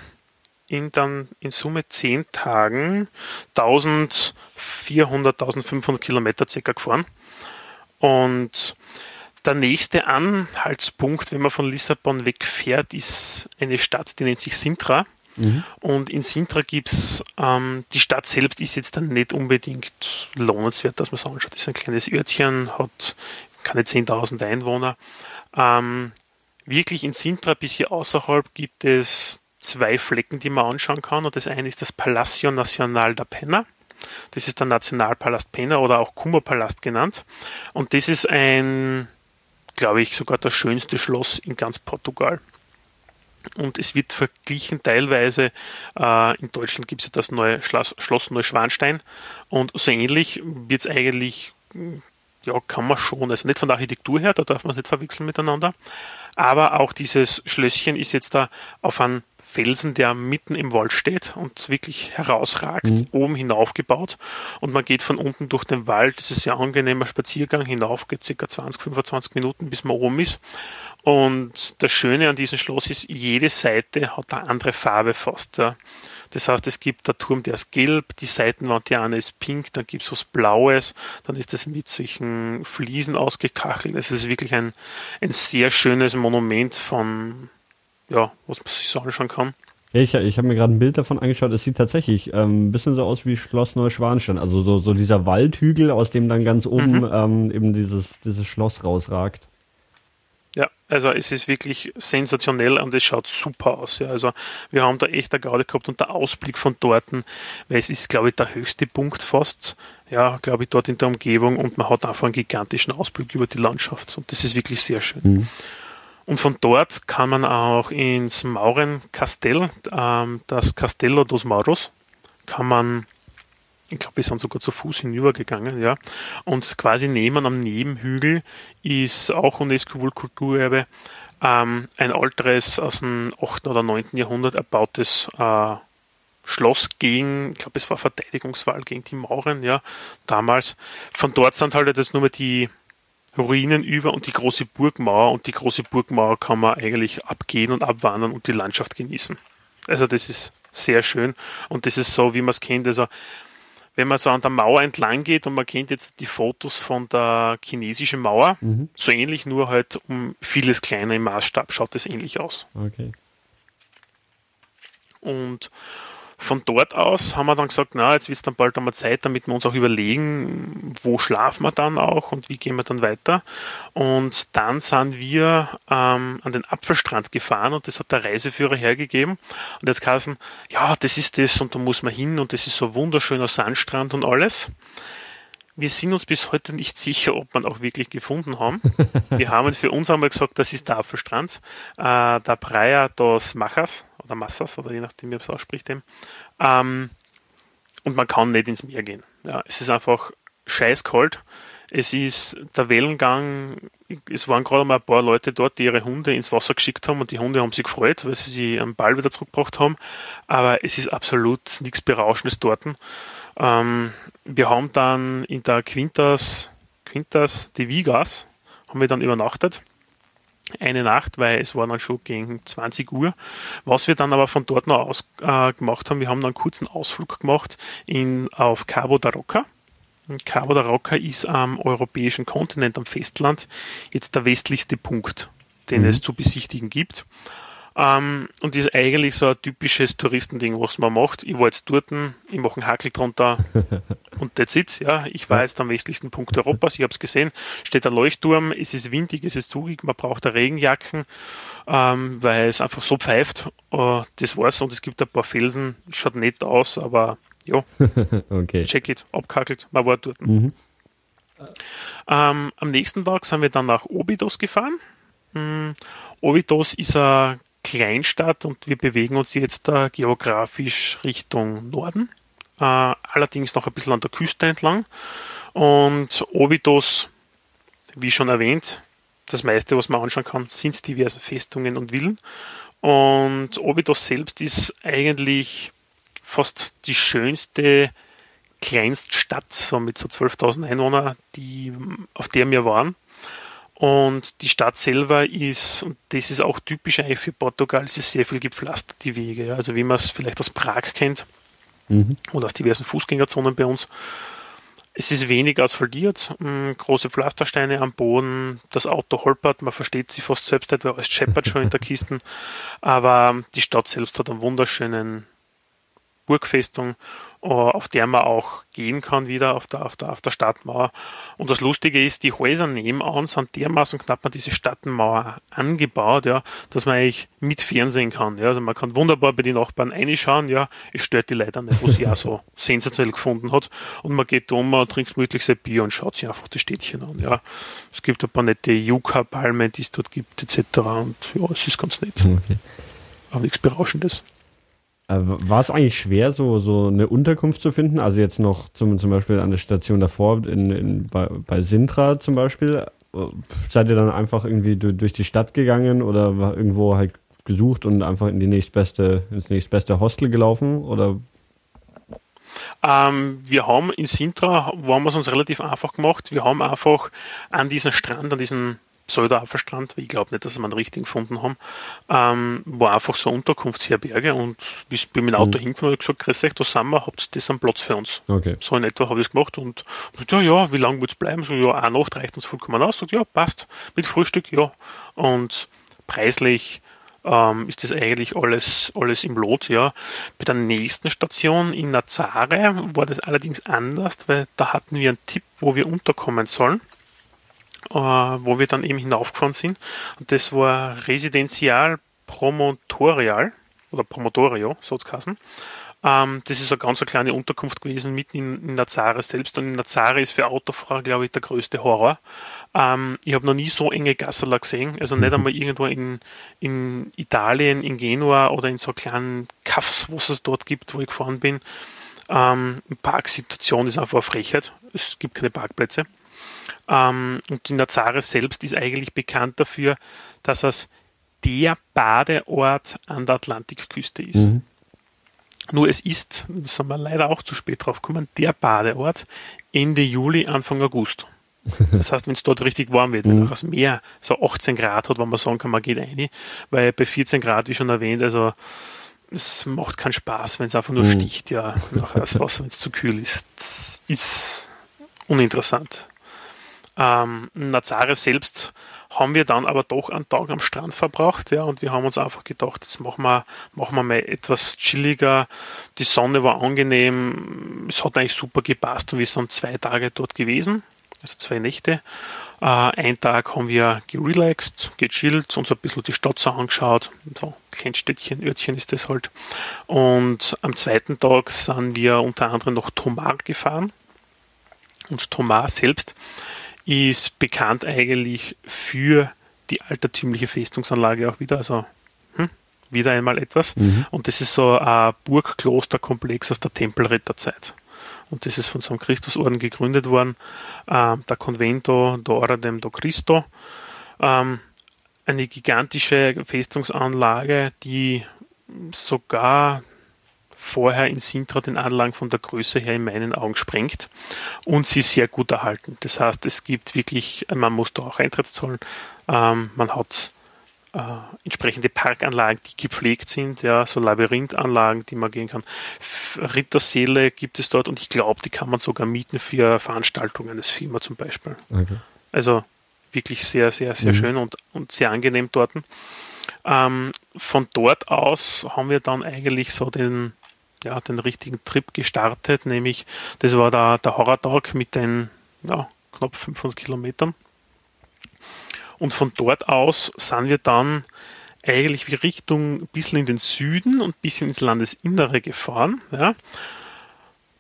in dann in Summe zehn Tagen 1400, 1500 Kilometer circa gefahren. Und der nächste Anhaltspunkt, wenn man von Lissabon wegfährt, ist eine Stadt, die nennt sich Sintra. Mhm. Und in Sintra gibt es, ähm, die Stadt selbst ist jetzt dann nicht unbedingt lohnenswert, dass man es anschaut. Das ist ein kleines Örtchen, hat keine 10.000 Einwohner. Ähm, wirklich in Sintra, ein bisschen außerhalb, gibt es zwei Flecken, die man anschauen kann. Und das eine ist das Palacio Nacional da Pena. Das ist der Nationalpalast Pena oder auch Kummerpalast genannt. Und das ist ein, glaube ich, sogar das schönste Schloss in ganz Portugal. Und es wird verglichen teilweise, äh, in Deutschland gibt es ja das neue Schloss, Schloss Neuschwanstein. Und so ähnlich wird es eigentlich, ja, kann man schon, also nicht von der Architektur her, da darf man es nicht verwechseln miteinander, aber auch dieses Schlösschen ist jetzt da auf einem Felsen, der mitten im Wald steht und wirklich herausragt, mhm. oben hinaufgebaut. Und man geht von unten durch den Wald. Das ist ein sehr angenehmer Spaziergang hinauf, geht circa 20, 25 Minuten, bis man oben ist. Und das Schöne an diesem Schloss ist, jede Seite hat eine andere Farbe fast. Ja. Das heißt, es gibt der Turm, der ist gelb, die Seitenwand, die eine ist pink, dann gibt es was Blaues, dann ist das mit solchen Fliesen ausgekachelt. Es ist wirklich ein, ein sehr schönes Monument von, ja, was man sich so anschauen kann. Ich, ich habe mir gerade ein Bild davon angeschaut. Es sieht tatsächlich ähm, ein bisschen so aus wie Schloss Neuschwanstein. Also so, so dieser Waldhügel, aus dem dann ganz oben mhm. ähm, eben dieses, dieses Schloss rausragt. Ja, also es ist wirklich sensationell und es schaut super aus. Ja. Also wir haben da echt eine Garde gehabt und der Ausblick von dort, weil es ist, glaube ich, der höchste Punkt fast, ja, glaube ich, dort in der Umgebung und man hat einfach einen gigantischen Ausblick über die Landschaft und das ist wirklich sehr schön. Mhm. Und von dort kann man auch ins Maurenkastell, ähm, das Castello dos Mauros, kann man, ich glaube, wir sind sogar zu Fuß hinübergegangen, ja. Und quasi neben am Nebenhügel ist auch UNESCO-Kulturerbe ähm, ein altes, aus dem 8. oder 9. Jahrhundert erbautes äh, Schloss gegen, ich glaube, es war Verteidigungswahl gegen die Mauren, ja, damals. Von dort sind halt jetzt nur mehr die Ruinen über und die große Burgmauer und die große Burgmauer kann man eigentlich abgehen und abwandern und die Landschaft genießen. Also das ist sehr schön und das ist so, wie man es kennt. Also wenn man so an der Mauer entlang geht und man kennt jetzt die Fotos von der chinesischen Mauer, mhm. so ähnlich, nur halt um vieles kleiner im Maßstab schaut es ähnlich aus. Okay. Und von dort aus haben wir dann gesagt, na, jetzt wird es dann bald einmal Zeit, damit wir uns auch überlegen, wo schlafen wir dann auch und wie gehen wir dann weiter. Und dann sind wir ähm, an den Apfelstrand gefahren und das hat der Reiseführer hergegeben. Und jetzt kassen, ja, das ist das und da muss man hin und das ist so wunderschöner Sandstrand und alles. Wir sind uns bis heute nicht sicher, ob wir ihn auch wirklich gefunden haben. Wir haben für uns einmal gesagt, das ist der Apfelstrand, äh, der Praia dos Machas oder Massas oder je nachdem, wie man es ausspricht. Ähm, und man kann nicht ins Meer gehen. Ja, es ist einfach scheiß kalt. Es ist der Wellengang, es waren gerade mal ein paar Leute dort, die ihre Hunde ins Wasser geschickt haben und die Hunde haben sich gefreut, weil sie sie am Ball wieder zurückgebracht haben. Aber es ist absolut nichts Berauschendes dort. Ähm, wir haben dann in der Quintas, Quintas de Vigas, haben wir dann übernachtet eine Nacht, weil es war dann schon gegen 20 Uhr. Was wir dann aber von dort noch aus äh, gemacht haben, wir haben dann einen kurzen Ausflug gemacht in, auf Cabo da Roca. Cabo da Roca ist am europäischen Kontinent, am Festland, jetzt der westlichste Punkt, den mhm. es zu besichtigen gibt. Ähm, und ist eigentlich so ein typisches Touristending, was man macht. Ich war jetzt dort, ich mache einen Hakel drunter und that's it. Ja, ich war jetzt am westlichsten Punkt Europas, ich habe es gesehen, steht ein Leuchtturm, es ist windig, es ist zugig, man braucht eine Regenjacken, ähm, weil es einfach so pfeift. Uh, das war's und es gibt ein paar Felsen, schaut nett aus, aber ja, okay. check it, abkackelt, man war dort. Mhm. Ähm, am nächsten Tag sind wir dann nach Obidos gefahren. Ähm, Obidos ist eine Kleinstadt und wir bewegen uns jetzt da geografisch Richtung Norden, äh, allerdings noch ein bisschen an der Küste entlang. Und Obidos, wie schon erwähnt, das meiste, was man anschauen kann, sind diverse Festungen und Villen. Und Obidos selbst ist eigentlich fast die schönste Kleinststadt, so mit so 12.000 Einwohnern, die, auf der wir waren. Und die Stadt selber ist, und das ist auch typisch eigentlich für Portugal, es ist sehr viel gepflastert, die Wege. Also wie man es vielleicht aus Prag kennt mhm. oder aus diversen Fußgängerzonen bei uns. Es ist wenig asphaltiert, hm, große Pflastersteine am Boden, das Auto holpert, man versteht sie fast selbst nicht, weil alles scheppert schon in der Kiste. Aber die Stadt selbst hat einen wunderschönen Burgfestung, auf der man auch gehen kann wieder auf der, auf der, auf der Stadtmauer. Und das Lustige ist, die Häuser nebenan sind dermaßen knapp an diese Stadtmauer angebaut, ja, dass man eigentlich mit Fernsehen kann. Ja. Also man kann wunderbar bei den Nachbarn reinschauen, ja, es stört die Leute nicht, was sie auch so sensationell gefunden hat. Und man geht um, man trinkt gemütlich sein Bier und schaut sich einfach das Städtchen an. Ja. Es gibt ein paar nette Yucca-Palmen, die es dort gibt, etc. Und ja, es ist ganz nett. Okay. Aber nichts Berauschendes. Äh, war es eigentlich schwer, so, so eine Unterkunft zu finden? Also jetzt noch zum, zum Beispiel an der Station davor, in, in, bei, bei Sintra zum Beispiel. Seid ihr dann einfach irgendwie durch die Stadt gegangen oder war irgendwo halt gesucht und einfach in die nächstbeste, ins nächstbeste Hostel gelaufen? Oder ähm, wir haben in Sintra, wo haben wir es uns relativ einfach gemacht. Wir haben einfach an diesem Strand, an diesem Pseudo-Afferstrand, ich glaube nicht, dass wir einen richtigen gefunden haben, ähm, war einfach so Unterkunftsherberge und bis bin mit dem Auto mhm. hingefahren und gesagt, grüß euch, da sind wir, habt ihr das einen Platz für uns? Okay. So in etwa habe ich es gemacht und ja, ja, wie lange wird es bleiben? So, ja, eine Nacht reicht uns vollkommen aus. Sagt, ja, passt. Mit Frühstück, ja. Und preislich ähm, ist das eigentlich alles, alles im Lot, ja. Bei der nächsten Station in Nazare war das allerdings anders, weil da hatten wir einen Tipp, wo wir unterkommen sollen wo wir dann eben hinaufgefahren sind. Und das war Residenzial Promotorial oder Promotorio, so heißen. Ähm, das ist eine ganz eine kleine Unterkunft gewesen, mitten in, in Nazare selbst. Und in Nazare ist für Autofahrer, glaube ich, der größte Horror. Ähm, ich habe noch nie so enge Gasserler gesehen. Also nicht mhm. einmal irgendwo in, in Italien, in Genua oder in so kleinen Kaffs, was es dort gibt, wo ich gefahren bin. Ähm, Parksituation ist einfach eine Frechheit. Es gibt keine Parkplätze. Ähm, und die Nazare selbst ist eigentlich bekannt dafür, dass es der Badeort an der Atlantikküste ist. Mhm. Nur es ist, da sind wir leider auch zu spät drauf gekommen, der Badeort Ende Juli, Anfang August. Das heißt, wenn es dort richtig warm wird, wenn mhm. auch das Meer so 18 Grad hat, wo man sagen kann, man geht rein, weil bei 14 Grad, wie schon erwähnt, also es macht keinen Spaß, wenn es einfach nur mhm. sticht, ja, nachher das Wasser, wenn es zu kühl ist. Das ist uninteressant. Ähm, Nazare selbst haben wir dann aber doch einen Tag am Strand verbracht, ja, und wir haben uns einfach gedacht, jetzt machen wir, machen wir mal etwas chilliger. Die Sonne war angenehm, es hat eigentlich super gepasst und wir sind zwei Tage dort gewesen, also zwei Nächte. Äh, ein Tag haben wir gerelaxed, gechillt, uns ein bisschen die Stadt so angeschaut, so Kleinstädtchen, Örtchen ist das halt. Und am zweiten Tag sind wir unter anderem noch Tomar gefahren. Und Tomar selbst ist bekannt eigentlich für die altertümliche Festungsanlage auch wieder, also hm, wieder einmal etwas. Mhm. Und das ist so ein Burgklosterkomplex aus der Tempelritterzeit. Und das ist von so einem Christusorden gegründet worden, äh, der Convento d'Ora dem do Cristo. Ähm, eine gigantische Festungsanlage, die sogar vorher in Sintra den Anlagen von der Größe her in meinen Augen sprengt und sie sehr gut erhalten. Das heißt, es gibt wirklich, man muss da auch Eintritt zahlen. Ähm, man hat äh, entsprechende Parkanlagen, die gepflegt sind, ja, so Labyrinthanlagen, die man gehen kann. Rittersäle gibt es dort und ich glaube, die kann man sogar mieten für Veranstaltungen des FIMA zum Beispiel. Okay. Also wirklich sehr, sehr, sehr mhm. schön und, und sehr angenehm dort. Ähm, von dort aus haben wir dann eigentlich so den, ja, den richtigen Trip gestartet, nämlich das war der, der Horror-Tag mit den ja, knapp 500 Kilometern. Und von dort aus sind wir dann eigentlich Richtung ein bisschen in den Süden und ein bisschen ins Landesinnere gefahren. Ja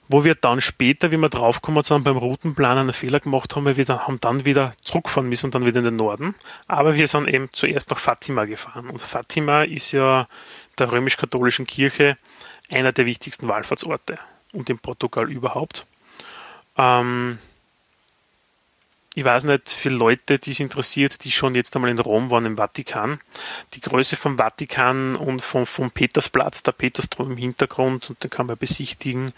wo wir dann später, wie wir draufgekommen sind, beim Routenplan einen Fehler gemacht haben, wir wieder, haben dann wieder zurückfahren müssen und dann wieder in den Norden. Aber wir sind eben zuerst nach Fatima gefahren. Und Fatima ist ja der römisch-katholischen Kirche einer der wichtigsten Wallfahrtsorte und in Portugal überhaupt. Ähm, ich weiß nicht, für Leute, die es interessiert, die schon jetzt einmal in Rom waren, im Vatikan. Die Größe vom Vatikan und vom, vom Petersplatz, der Petersdom im Hintergrund, und den kann man besichtigen.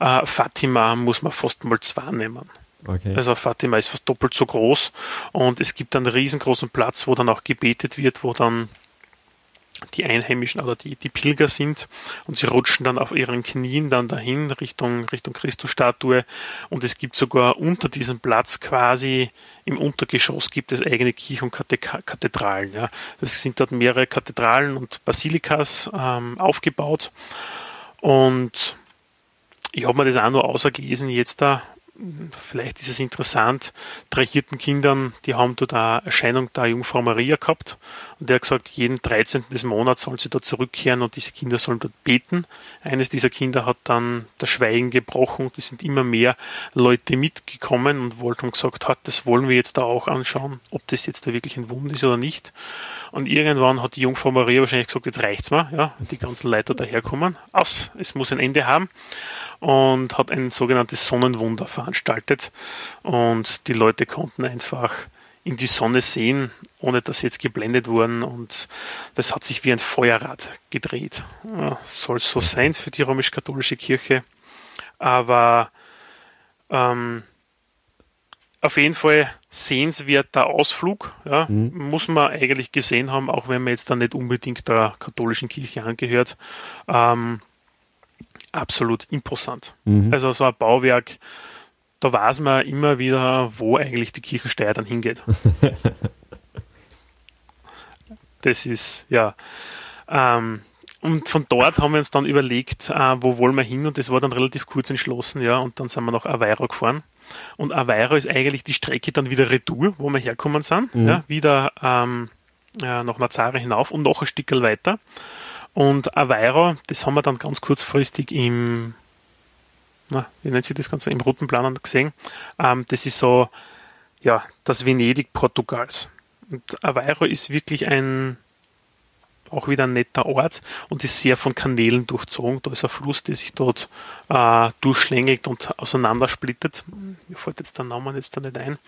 Äh, Fatima muss man fast mal zwei nehmen. Okay. Also Fatima ist fast doppelt so groß und es gibt einen riesengroßen Platz, wo dann auch gebetet wird, wo dann die Einheimischen oder die, die Pilger sind und sie rutschen dann auf ihren Knien dann dahin Richtung, Richtung Christusstatue und es gibt sogar unter diesem Platz quasi im Untergeschoss gibt es eigene Kirchen und Kathedralen. Ja. Es sind dort mehrere Kathedralen und Basilikas ähm, aufgebaut und ich habe mir das auch nur ausgelesen jetzt da vielleicht ist es interessant, drei Hirtenkindern, die haben dort eine Erscheinung der Jungfrau Maria gehabt und der hat gesagt, jeden 13. des Monats sollen sie dort zurückkehren und diese Kinder sollen dort beten. Eines dieser Kinder hat dann das Schweigen gebrochen, es sind immer mehr Leute mitgekommen und wollten gesagt, hat, das wollen wir jetzt da auch anschauen, ob das jetzt da wirklich ein Wunder ist oder nicht. Und irgendwann hat die Jungfrau Maria wahrscheinlich gesagt, jetzt reicht's mal, ja, die ganzen Leute daherkommen, aus, es muss ein Ende haben und hat ein sogenanntes Sonnenwunder veranstaltet und die Leute konnten einfach in die Sonne sehen, ohne dass sie jetzt geblendet wurden und das hat sich wie ein Feuerrad gedreht. Ja, soll so sein für die römisch-katholische Kirche, aber ähm, auf jeden Fall sehenswerter Ausflug, ja, mhm. muss man eigentlich gesehen haben, auch wenn man jetzt da nicht unbedingt der katholischen Kirche angehört. Ähm, absolut imposant. Mhm. Also so ein Bauwerk, da weiß man immer wieder, wo eigentlich die Kirchensteuer dann hingeht. das ist, ja. Ähm, und von dort haben wir uns dann überlegt, äh, wo wollen wir hin und das war dann relativ kurz entschlossen, ja, und dann sind wir nach Aveiro gefahren. Und Aveiro ist eigentlich die Strecke dann wieder retour, wo wir herkommen sind, mhm. ja, wieder ähm, ja, nach Nazare hinauf und noch ein Stück weiter. Und Aveiro, das haben wir dann ganz kurzfristig im, na, wie nennt sich das Ganze, im roten Plan gesehen. Ähm, das ist so, ja, das Venedig Portugals. Und Aveiro ist wirklich ein, auch wieder ein netter Ort und ist sehr von Kanälen durchzogen. Da ist ein Fluss, der sich dort äh, durchschlängelt und auseinandersplittet. Mir fällt jetzt der Name jetzt da nicht ein.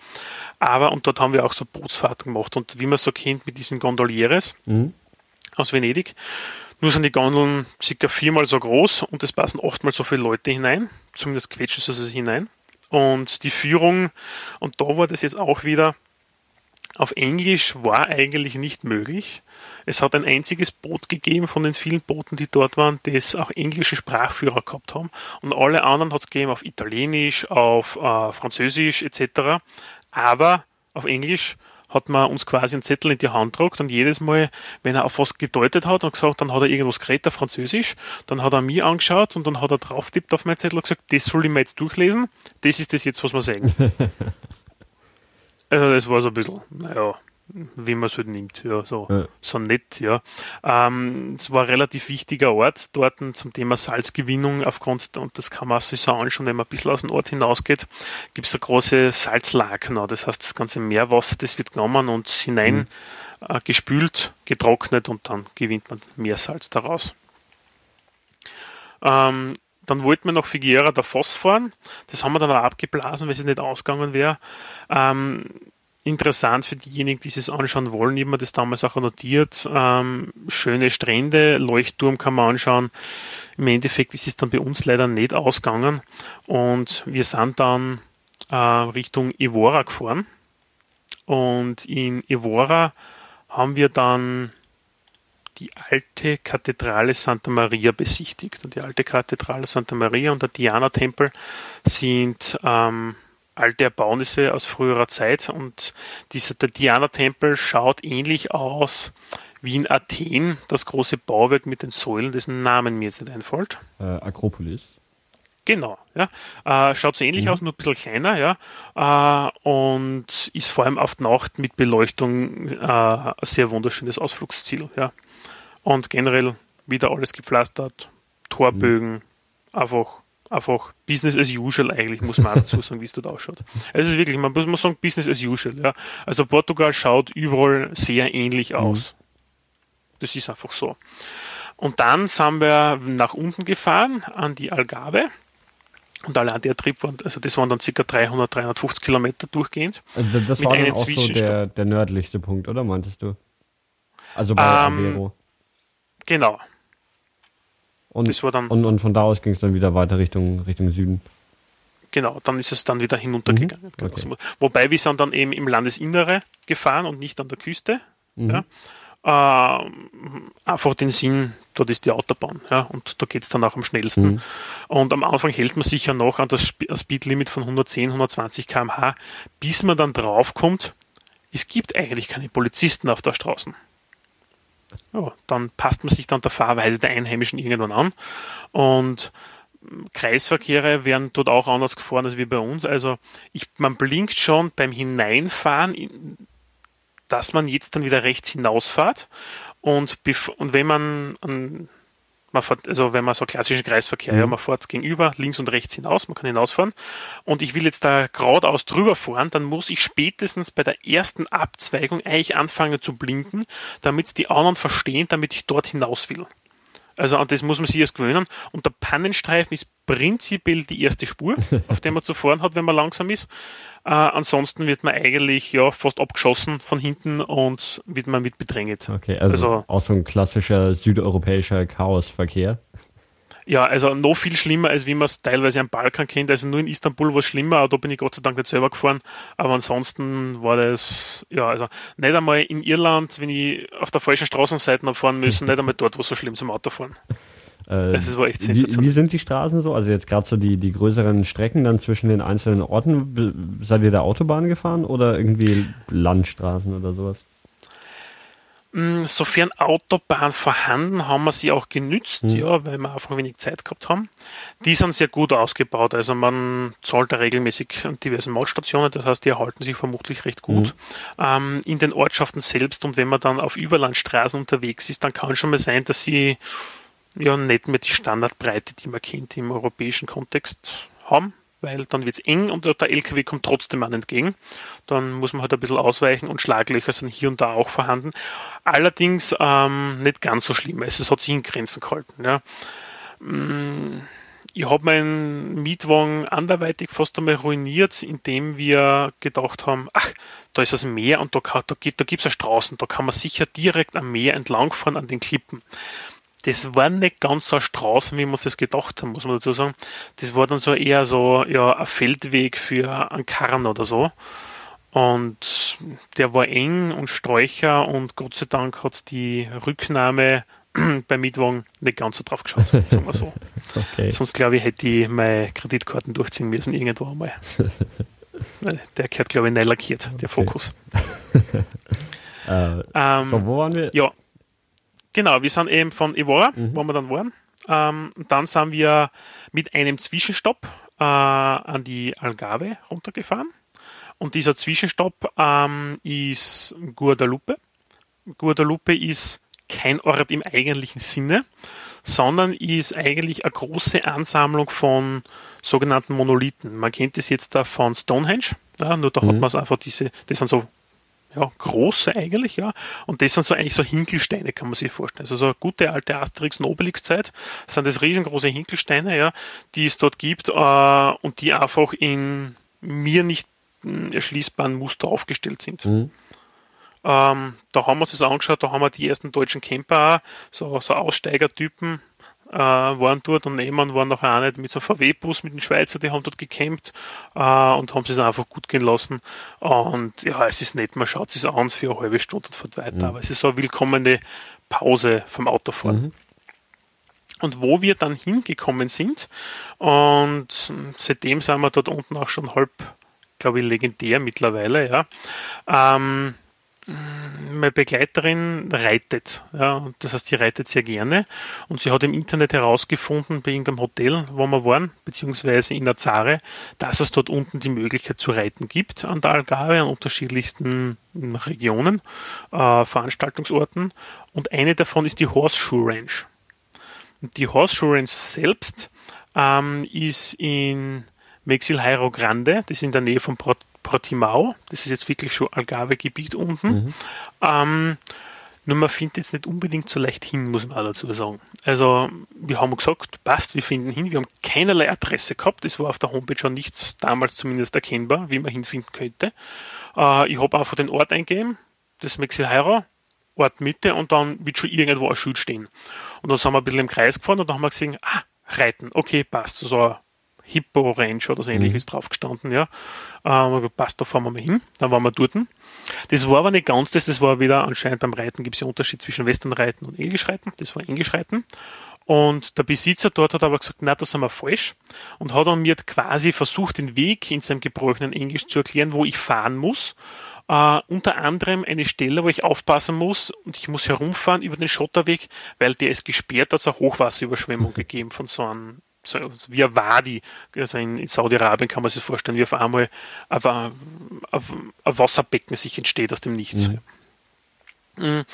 Aber, und dort haben wir auch so Bootsfahrten gemacht. Und wie man so kennt mit diesen Gondolieres mhm. aus Venedig, nur sind die Gondeln circa viermal so groß und es passen achtmal so viele Leute hinein. Zumindest quetschen sie sich hinein. Und die Führung, und da war das jetzt auch wieder, auf Englisch war eigentlich nicht möglich. Es hat ein einziges Boot gegeben von den vielen Booten, die dort waren, das auch englische Sprachführer gehabt haben. Und alle anderen hat es gegeben auf Italienisch, auf äh, Französisch etc. Aber auf Englisch hat man uns quasi einen Zettel in die Hand gedruckt und jedes Mal, wenn er auf was gedeutet hat und gesagt, dann hat er irgendwas geredet, Französisch, dann hat er mir angeschaut und dann hat er drauf tippt auf meinen Zettel und gesagt, das soll ich mir jetzt durchlesen, das ist das jetzt, was wir sagen. also das war so ein bisschen, naja, wie man es halt nimmt, ja, so, ja. so nett, ja. Ähm, es war ein relativ wichtiger Ort dort zum Thema Salzgewinnung aufgrund, und das kann man sich so anschauen, wenn man ein bisschen aus dem Ort hinausgeht, gibt es eine große Salzlaken, das heißt, das ganze Meerwasser, das wird genommen und hinein mhm. äh, gespült, getrocknet und dann gewinnt man Meersalz daraus. Ähm, dann wollten wir nach Figuera da Foss fahren. Das haben wir dann auch abgeblasen, weil es nicht ausgegangen wäre. Ähm, interessant für diejenigen, die es anschauen wollen. Ich habe mir das damals auch notiert. Ähm, schöne Strände, Leuchtturm kann man anschauen. Im Endeffekt ist es dann bei uns leider nicht ausgegangen und wir sind dann äh, Richtung Evora gefahren. Und in Evora haben wir dann die alte Kathedrale Santa Maria besichtigt. Und die alte Kathedrale Santa Maria und der Diana-Tempel sind ähm, alte Erbaunisse aus früherer Zeit. Und dieser, Diana-Tempel schaut ähnlich aus wie in Athen, das große Bauwerk mit den Säulen, dessen Namen mir jetzt nicht einfällt. Äh, Akropolis. Genau, ja. Äh, schaut so ähnlich mhm. aus, nur ein bisschen kleiner, ja. Äh, und ist vor allem auf Nacht mit Beleuchtung äh, ein sehr wunderschönes Ausflugsziel, ja. Und generell wieder alles gepflastert, Torbögen, mhm. einfach, einfach Business as usual eigentlich, muss man dazu sagen, wie es dort ausschaut. Also es ist wirklich, man muss sagen, Business as usual, ja. Also Portugal schaut überall sehr ähnlich mhm. aus. Das ist einfach so. Und dann sind wir nach unten gefahren an die Algarve und allein der Trip waren, also das waren dann ca. 300, 350 Kilometer durchgehend. Also das war dann auch so der, der nördlichste Punkt, oder meintest du? Also bei ähm. Genau. Und, das war dann, und, und von da aus ging es dann wieder weiter Richtung, Richtung Süden. Genau, dann ist es dann wieder hinuntergegangen. Mhm. Okay. Wobei wir sind dann eben im Landesinnere gefahren und nicht an der Küste. Mhm. Ja äh, einfach den Sinn, dort ist die Autobahn, ja, und da geht es dann auch am schnellsten. Mhm. Und am Anfang hält man sich ja noch an das Speedlimit von 110, 120 km/h, bis man dann draufkommt, es gibt eigentlich keine Polizisten auf der Straße. Ja, dann passt man sich dann der Fahrweise der Einheimischen irgendwann an und Kreisverkehre werden dort auch anders gefahren als wie bei uns. Also ich, man blinkt schon beim Hineinfahren in, dass man jetzt dann wieder rechts hinausfahrt und, und wenn man an, man fährt, also wenn man so klassischen Kreisverkehr, mhm. ja, man fährt gegenüber, links und rechts hinaus, man kann hinausfahren und ich will jetzt da geradeaus drüber fahren, dann muss ich spätestens bei der ersten Abzweigung eigentlich anfangen zu blinken, damit die anderen verstehen, damit ich dort hinaus will. Also an das muss man sich erst gewöhnen. Und der Pannenstreifen ist prinzipiell die erste Spur, auf der man zu fahren hat, wenn man langsam ist. Äh, ansonsten wird man eigentlich ja fast abgeschossen von hinten und wird man mit bedrängt. Okay, also, also auch so ein klassischer südeuropäischer Chaosverkehr. Ja, also noch viel schlimmer, als wie man es teilweise am Balkan kennt. Also nur in Istanbul war es schlimmer, aber da bin ich Gott sei Dank nicht selber gefahren. Aber ansonsten war das, ja, also nicht einmal in Irland, wenn ich auf der falschen Straßenseite habe fahren müssen, nicht einmal dort, wo es so schlimm zum Autofahren. Äh, das war echt sensationell. Wie, wie, sind die Straßen so? Also jetzt gerade so die, die größeren Strecken dann zwischen den einzelnen Orten. Seid ihr da Autobahn gefahren oder irgendwie Landstraßen oder sowas? Mm, sofern Autobahn vorhanden, haben wir sie auch genützt, mhm. ja, weil wir einfach wenig Zeit gehabt haben. Die sind sehr gut ausgebaut, also man zahlt da regelmäßig an diversen Mautstationen, das heißt, die erhalten sich vermutlich recht gut. Mhm. Ähm, in den Ortschaften selbst und wenn man dann auf Überlandstraßen unterwegs ist, dann kann schon mal sein, dass sie ja nicht mehr die Standardbreite, die man kennt im europäischen Kontext haben weil dann wird es eng und der LKW kommt trotzdem an entgegen. Dann muss man halt ein bisschen ausweichen und Schlaglöcher sind hier und da auch vorhanden. Allerdings ähm, nicht ganz so schlimm. Also es hat sich in Grenzen gehalten. Ja. Mm, ich habe meinen Mietwagen anderweitig fast einmal ruiniert, indem wir gedacht haben, ach, da ist das Meer und da, da, da gibt es ja Straßen, da kann man sicher direkt am Meer entlangfahren an den Klippen das war nicht ganz so Straßen, wie wir uns das gedacht haben, muss man dazu sagen. Das war dann so eher so, ja, ein Feldweg für einen Karren oder so. Und der war eng und Sträucher und Gott sei Dank hat die Rücknahme beim Mietwagen nicht ganz so drauf geschaut, sagen wir so. okay. Sonst glaube ich, hätte ich meine Kreditkarten durchziehen müssen irgendwo einmal. der gehört, glaube ich, neu lackiert, der okay. Fokus. äh, ähm, so, wo waren wir? Ja, Genau, wir sind eben von Evora, mhm. wo wir dann waren. Ähm, dann sind wir mit einem Zwischenstopp äh, an die Algarve runtergefahren. Und dieser Zwischenstopp ähm, ist Guadalupe. Guadalupe ist kein Ort im eigentlichen Sinne, sondern ist eigentlich eine große Ansammlung von sogenannten Monolithen. Man kennt das jetzt da von Stonehenge, ja, nur da mhm. hat man einfach diese, das sind so ja, große eigentlich, ja. Und das sind so eigentlich so Hinkelsteine, kann man sich vorstellen. Also so eine gute alte Asterix Nobelix Zeit sind das riesengroße Hinkelsteine, ja, die es dort gibt äh, und die einfach in mir nicht hm, erschließbaren Muster aufgestellt sind. Mhm. Ähm, da haben wir uns das angeschaut, da haben wir die ersten deutschen Camper, so, so Aussteigertypen, äh, waren dort und nebenan waren noch eine mit so einem VW-Bus mit den Schweizer, die haben dort gecampt äh, und haben es einfach gut gehen lassen. Und ja, es ist nett, man schaut es an für eine halbe Stunde und fährt weiter. Mhm. Aber es ist so eine willkommene Pause vom Autofahren. Mhm. Und wo wir dann hingekommen sind, und seitdem sind wir dort unten auch schon halb, glaube ich, legendär mittlerweile, ja. Ähm, meine Begleiterin reitet. Ja, das heißt, sie reitet sehr gerne und sie hat im Internet herausgefunden, bei irgendeinem Hotel, wo wir waren, beziehungsweise in Azare, dass es dort unten die Möglichkeit zu reiten gibt an der Algarve, an unterschiedlichsten Regionen, äh, Veranstaltungsorten und eine davon ist die Horseshoe Ranch. Die Horseshoe Ranch selbst ähm, ist in Mexilheiro Grande, das ist in der Nähe von Port Portimao. Das ist jetzt wirklich schon Algarve-Gebiet unten. Mhm. Ähm, nur man findet jetzt nicht unbedingt so leicht hin, muss man auch dazu sagen. Also, wir haben gesagt, passt, wir finden hin. Wir haben keinerlei Adresse gehabt. Es war auf der Homepage schon nichts damals zumindest erkennbar, wie man hinfinden könnte. Äh, ich habe einfach den Ort eingegeben, das Mexilheiro, Ort Mitte und dann wird schon irgendwo ein Schild stehen. Und dann sind wir ein bisschen im Kreis gefahren und dann haben wir gesehen, ah, Reiten, okay, passt. So ein Hippo Ranch oder so ähnliches mhm. drauf gestanden, ja. Ähm, passt, da fahren wir mal hin. Dann waren wir dort. Das war aber nicht ganz das, das war wieder anscheinend beim Reiten gibt es ja Unterschied zwischen Westernreiten und Englischreiten. Das war Englischreiten. Und der Besitzer dort hat aber gesagt, na, das sind wir falsch. Und hat dann mir quasi versucht, den Weg in seinem gebrochenen Englisch zu erklären, wo ich fahren muss. Uh, unter anderem eine Stelle, wo ich aufpassen muss und ich muss herumfahren über den Schotterweg, weil der ist gesperrt, hat es eine Hochwasserüberschwemmung gegeben von so einem wie ein Wadi, also in, Saudi-Arabien kann man sich vorstellen, wie auf einmal ein, ein, ein Wasserbecken sich entsteht aus dem Nichts. Mhm. Mm.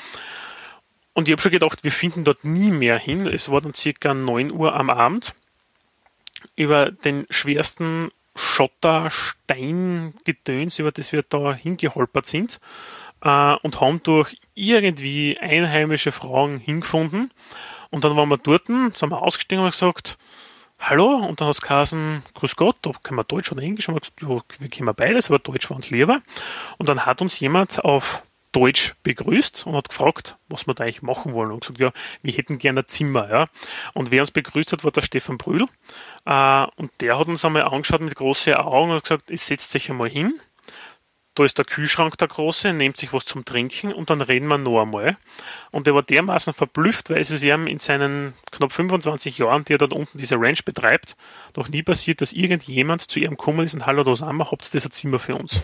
Und ich habe schon gedacht, wir finden dort nie mehr hin. Es war dann circa 9 Uhr am Abend über den schwersten Schotter, Steingedöns, über das wir da hingeholpert sind äh, und haben durch irgendwie einheimische Frauen hingefunden. Und dann waren wir dort, sind wir ausgestiegen und gesagt, hallo, und dann hat es geheißen, grüß Gott, da können wir Deutsch oder Englisch, und wir gesagt, wir können beides, aber Deutsch war uns lieber. Und dann hat uns jemand auf Deutsch begrüßt und hat gefragt, was wir da eigentlich machen wollen. Und gesagt, ja, wir hätten gerne ein Zimmer, ja. Und wer uns begrüßt hat, war der Stefan Brühl. Äh, und der hat uns einmal angeschaut mit großen Augen und gesagt, setzt sich einmal hin da ist der Kühlschrank der große, nehmt sich was zum Trinken und dann reden wir noch einmal. Und er war dermaßen verblüfft, weil es ist ihm in seinen knapp 25 Jahren, die er dort unten diese Ranch betreibt, noch nie passiert, dass irgendjemand zu ihm gekommen ist und hallo, da sind wir, habt ihr das ein Zimmer für uns?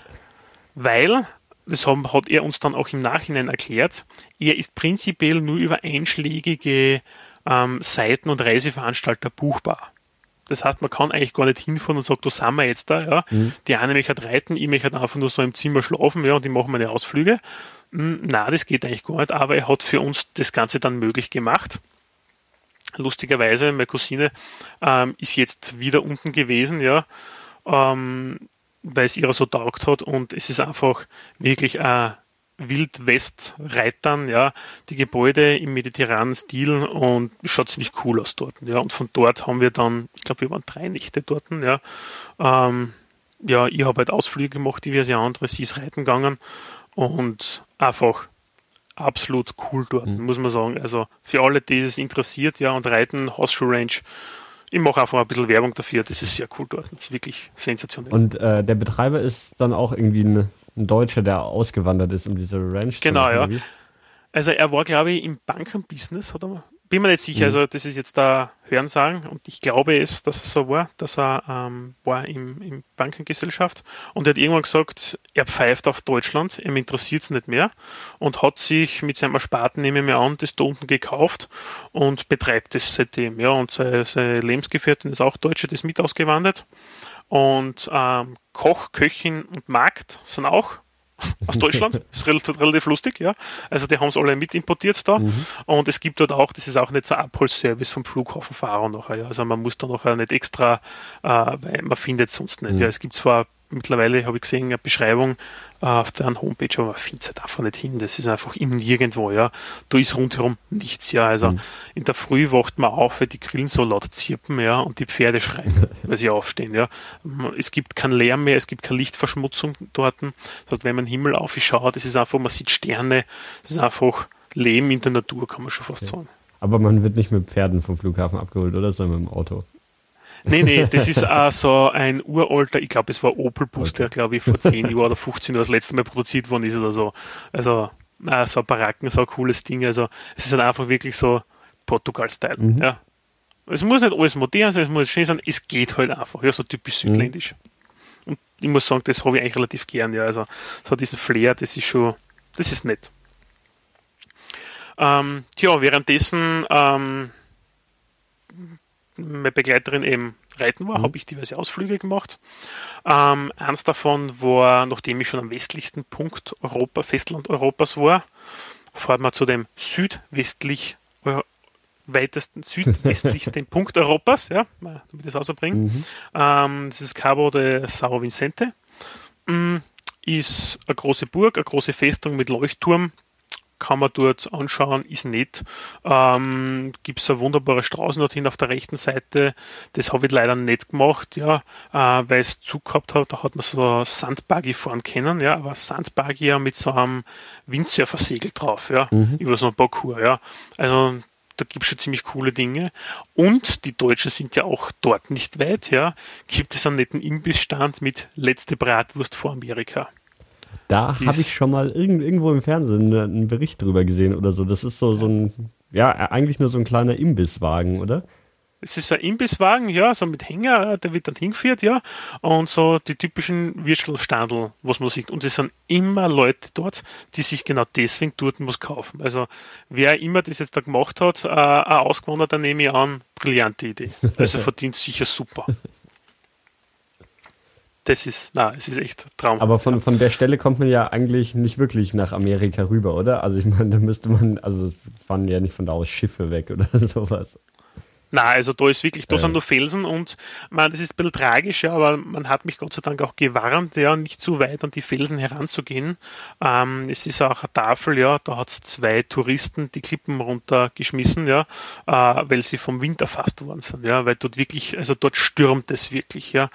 weil, das haben, hat er uns dann auch im Nachhinein erklärt, er ist prinzipiell nur über einschlägige ähm, Seiten und Reiseveranstalter buchbar. Das heißt, man kann eigentlich gar nicht hinfahren und sagt, da sind wir jetzt da, ja. Mhm. Die eine möchte halt reiten, ich möchte halt einfach nur so im Zimmer schlafen, ja, und ich mache meine Ausflüge. Hm, na, das geht eigentlich gar nicht, aber er hat für uns das Ganze dann möglich gemacht. Lustigerweise, meine Cousine ähm, ist jetzt wieder unten gewesen, ja, ähm, weil es ihrer so taugt hat und es ist einfach wirklich ein Wildwest-Reitern, ja, die Gebäude im mediterranen Stil und schaut ziemlich cool aus dort, ja. Und von dort haben wir dann, ich glaube, wir waren drei Nächte dort, ja. Ähm, ja, ich habe halt Ausflüge gemacht, diverse andere, sie ist reiten gegangen und einfach absolut cool dort, mhm. muss man sagen. Also für alle, die es interessiert, ja, und Reiten, Horseshoe Range, ich mache einfach ein bisschen Werbung dafür, das ist sehr cool dort, das ist wirklich sensationell. Und äh, der Betreiber ist dann auch irgendwie ein ein Deutscher, der ausgewandert ist, um diese Ranch genau, zu. Genau, ja. Also er war, glaube ich, im Bankenbusiness, hat er bin mir nicht sicher, mhm. also das ist jetzt da Hörensagen und ich glaube es, dass es so war, dass er ähm, war im, im Bankengesellschaft und er hat irgendwann gesagt, er pfeift auf Deutschland, ihm interessiert es nicht mehr und hat sich mit seinem Ersparten, nehme ich mir an, das da unten gekauft und betreibt es seitdem. Ja, und seine, seine Lebensgefährtin ist auch Deutsche, ist mit ausgewandert und ähm, Koch, Köchin und Markt sind auch aus Deutschland. Das ist relativ, relativ lustig, ja. Also die haben es alle mit importiert da. Mhm. Und es gibt dort auch, das ist auch nicht so ein Abholservice vom Flughafenfahrer nachher. Ja. Also man muss da nachher nicht extra, äh, weil man findet es sonst nicht. Mhm. Ja. Es gibt zwar mittlerweile, habe ich gesehen, eine Beschreibung, auf deren Homepage, aber man findet halt einfach nicht hin. Das ist einfach im Nirgendwo, ja. Da ist rundherum nichts, ja. Also mhm. in der Früh wacht man auf, weil die Grillen so laut zirpen, ja, und die Pferde schreien, weil sie aufstehen, ja. Es gibt keinen Lärm mehr, es gibt keine Lichtverschmutzung dort. Das heißt, wenn man den Himmel aufschaut, es ist einfach, man sieht Sterne, es ist einfach Leben in der Natur, kann man schon fast ja. sagen. Aber man wird nicht mit Pferden vom Flughafen abgeholt, oder? Sondern mit dem Auto. Nee, nee, das ist auch so ein uralter, ich glaube, es war Opel-Bus, okay. der, glaube ich, vor 10 Jahren oder 15 Jahren das letzte Mal produziert worden ist oder so. Also, äh, so Baracken, so ein cooles Ding. Also, es ist halt einfach wirklich so Portugal-Style. Mhm. Ja. Es muss nicht alles modern sein, es muss schön sein, es geht halt einfach, ja, so typisch mhm. südländisch. Mhm. Und ich muss sagen, das habe ich eigentlich relativ gern, ja. Also, so diesen Flair, das ist schon, das ist nett. Ähm, tja, währenddessen ähm, meine Begleiterin eben reiten war, mhm. habe ich diverse Ausflüge gemacht. Ähm, eins davon war, nachdem ich schon am westlichsten Punkt Europa, Festland Europas war, fahren wir zu dem südwestlich äh, weitesten, südwestlichsten Punkt Europas, ja, damit ich das außerbringen. Mhm. Ähm, das ist Cabo de São Vicente. Mm, ist eine große Burg, eine große Festung mit Leuchtturm, kann man dort anschauen, ist nett. Ähm, Gibt es eine wunderbare Straße dorthin auf der rechten Seite. Das habe ich leider nicht gemacht, ja, äh, weil es Zug gehabt hat. Da hat man so Sandbuggy fahren können, ja, aber Sandbuggy ja mit so einem Windsurfer-Segel drauf, ja, mhm. über so ein Parcours, ja. Also da gibt es schon ziemlich coole Dinge. Und die Deutschen sind ja auch dort nicht weit, ja. Gibt es einen netten Imbissstand mit letzte Bratwurst vor Amerika. Da habe ich schon mal irgend, irgendwo im Fernsehen einen Bericht drüber gesehen oder so. Das ist so, so ein, ja, eigentlich nur so ein kleiner Imbisswagen, oder? Es ist ein Imbisswagen, ja, so mit Hänger, der wird dann hingeführt, ja. Und so die typischen Würstelstandel, was man sieht. Und es sind immer Leute dort, die sich genau deswegen dort was kaufen. Also wer immer das jetzt da gemacht hat, äh, ein Ausgewanderter nehme ich an, brillante Idee. Also verdient sicher super das ist, na, es ist echt Traum. Aber von, von der Stelle kommt man ja eigentlich nicht wirklich nach Amerika rüber, oder? Also ich meine, da müsste man, also fahren ja nicht von da aus Schiffe weg oder sowas. Na, also da ist wirklich, da ja. sind nur Felsen und man, das ist ein bisschen tragisch, ja, aber man hat mich Gott sei Dank auch gewarnt, ja, nicht zu weit an die Felsen heranzugehen. Ähm, es ist auch eine Tafel, ja, da hat es zwei Touristen die Klippen runtergeschmissen, ja, äh, weil sie vom Wind erfasst worden sind, ja, weil dort wirklich, also dort stürmt es wirklich, ja.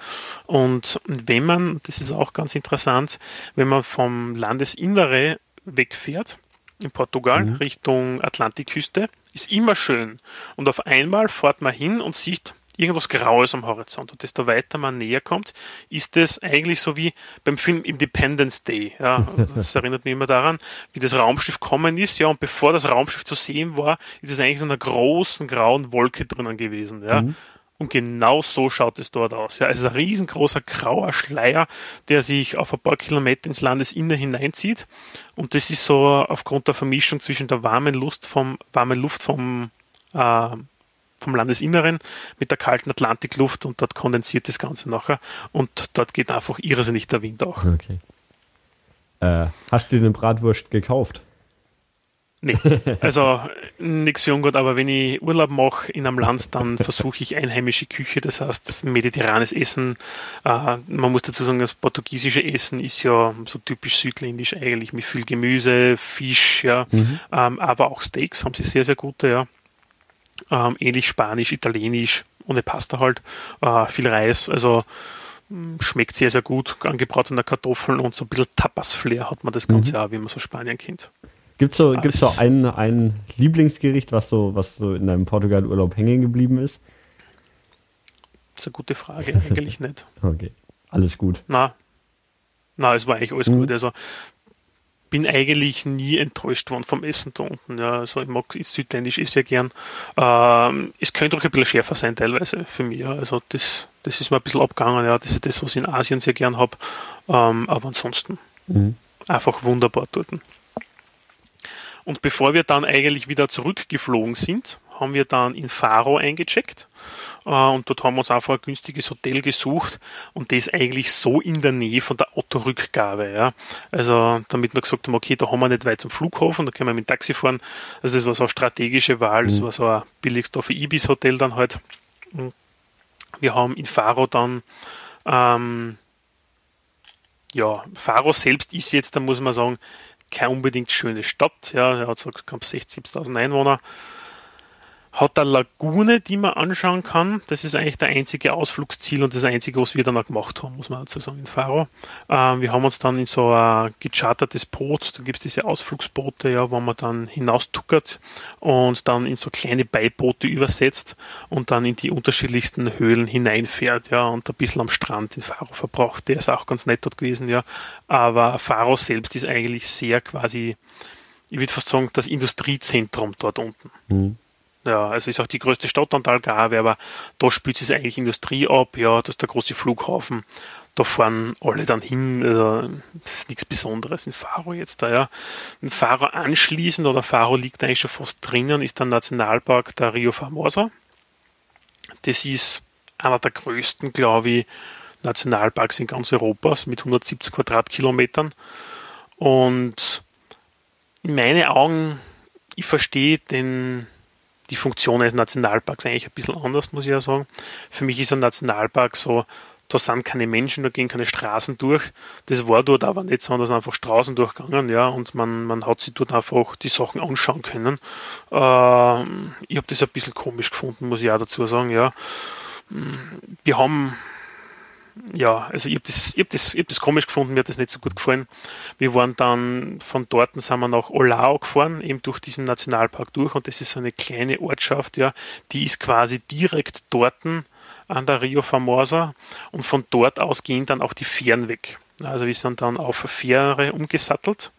Und wenn man, das ist auch ganz interessant, wenn man vom Landesinnere wegfährt, in Portugal mhm. Richtung Atlantikküste, ist immer schön. Und auf einmal fährt man hin und sieht irgendwas Graues am Horizont. Und desto weiter man näher kommt, ist es eigentlich so wie beim Film Independence Day. Ja, das erinnert mich immer daran, wie das Raumschiff kommen ist. Ja, und bevor das Raumschiff zu sehen war, ist es eigentlich in einer großen grauen Wolke drinnen gewesen. Ja. Mhm. Und genau so schaut es dort aus. Ja, also ein riesengroßer grauer Schleier, der sich auf ein paar Kilometer ins Landesinnere hineinzieht. Und das ist so aufgrund der Vermischung zwischen der warmen Luft vom, warmen Luft vom, äh, vom Landesinneren mit der kalten Atlantikluft und dort kondensiert das Ganze nachher. Und dort geht einfach irrsinnig der Wind auch. Okay. Äh, hast du den Bratwurst gekauft? Nee, also nichts für ungut, aber wenn ich Urlaub mache in einem Land, dann versuche ich einheimische Küche, das heißt mediterranes Essen. Äh, man muss dazu sagen, das portugiesische Essen ist ja so typisch südländisch eigentlich mit viel Gemüse, Fisch, ja, mhm. ähm, aber auch Steaks haben sie sehr, sehr gute, ja. Ähm, ähnlich Spanisch, Italienisch, ohne Pasta halt, äh, viel Reis, also mm, schmeckt sehr, sehr gut, angebratene Kartoffeln und so ein bisschen Tapas-Flair hat man das Ganze mhm. auch, wie man so Spanien kennt. Gibt es so, gibt's so ein, ein Lieblingsgericht, was so, was so in deinem Portugal-Urlaub hängen geblieben ist? Das ist eine gute Frage, eigentlich nicht. Okay, alles gut. Na, na, es war eigentlich alles mhm. gut. Also bin eigentlich nie enttäuscht worden vom Essen da unten. Ja, also ich mag Südländisch eh sehr gern. Ähm, es könnte auch ein bisschen schärfer sein teilweise für mich. Ja. Also das, das ist mir ein bisschen abgegangen. Ja, das ist das, was ich in Asien sehr gern habe. Ähm, aber ansonsten mhm. einfach wunderbar dort. Und bevor wir dann eigentlich wieder zurückgeflogen sind, haben wir dann in Faro eingecheckt äh, und dort haben wir uns einfach ein günstiges Hotel gesucht und das eigentlich so in der Nähe von der Autorückgabe. Ja. Also damit wir gesagt haben, okay, da haben wir nicht weit zum Flughafen, da können wir mit dem Taxi fahren. Also das war so eine strategische Wahl, das mhm. war so ein billigster für Ibis Hotel dann halt. Wir haben in Faro dann ähm, ja, Faro selbst ist jetzt, da muss man sagen, keine unbedingt schöne Stadt. Ja, er hat so knapp 60.000 Einwohner. Hat eine Lagune, die man anschauen kann. Das ist eigentlich der einzige Ausflugsziel und das einzige, was wir dann auch gemacht haben, muss man dazu sagen, in Faro. Ähm, wir haben uns dann in so ein gechartertes Boot, da gibt es diese Ausflugsboote, ja, wo man dann hinaustuckert und dann in so kleine Beiboote übersetzt und dann in die unterschiedlichsten Höhlen hineinfährt, ja, und ein bisschen am Strand in Faro verbraucht. Der ist auch ganz nett dort gewesen, ja. Aber Faro selbst ist eigentlich sehr quasi, ich würde fast sagen, das Industriezentrum dort unten. Mhm. Ja, also ist auch die größte Stadt an der Algarve, aber da spielt es eigentlich Industrie ab, ja, das ist der große Flughafen. Da fahren alle dann hin, also, das ist nichts Besonderes in Faro jetzt da, ja. In Faro anschließend, oder Faro liegt eigentlich schon fast drinnen, ist der Nationalpark der Rio Famosa. Das ist einer der größten, glaube ich, Nationalparks in ganz Europa, mit 170 Quadratkilometern. Und in meinen Augen, ich verstehe den, die Funktion eines Nationalparks eigentlich ein bisschen anders, muss ich ja sagen. Für mich ist ein Nationalpark so, da sind keine Menschen, da gehen keine Straßen durch. Das war dort aber nicht, sondern sind einfach Straßen durchgegangen, ja, und man, man hat sich dort einfach die Sachen anschauen können. Äh, ich habe das ein bisschen komisch gefunden, muss ich auch dazu sagen, ja. Wir haben ja, also ich habe das, hab das, hab das komisch gefunden, mir hat das nicht so gut gefallen. Wir waren dann von dort sind wir nach Olao gefahren, eben durch diesen Nationalpark durch und das ist so eine kleine Ortschaft, ja, die ist quasi direkt dort an der Rio Famosa und von dort aus gehen dann auch die Fähren weg. Also wir sind dann auf Fähre umgesattelt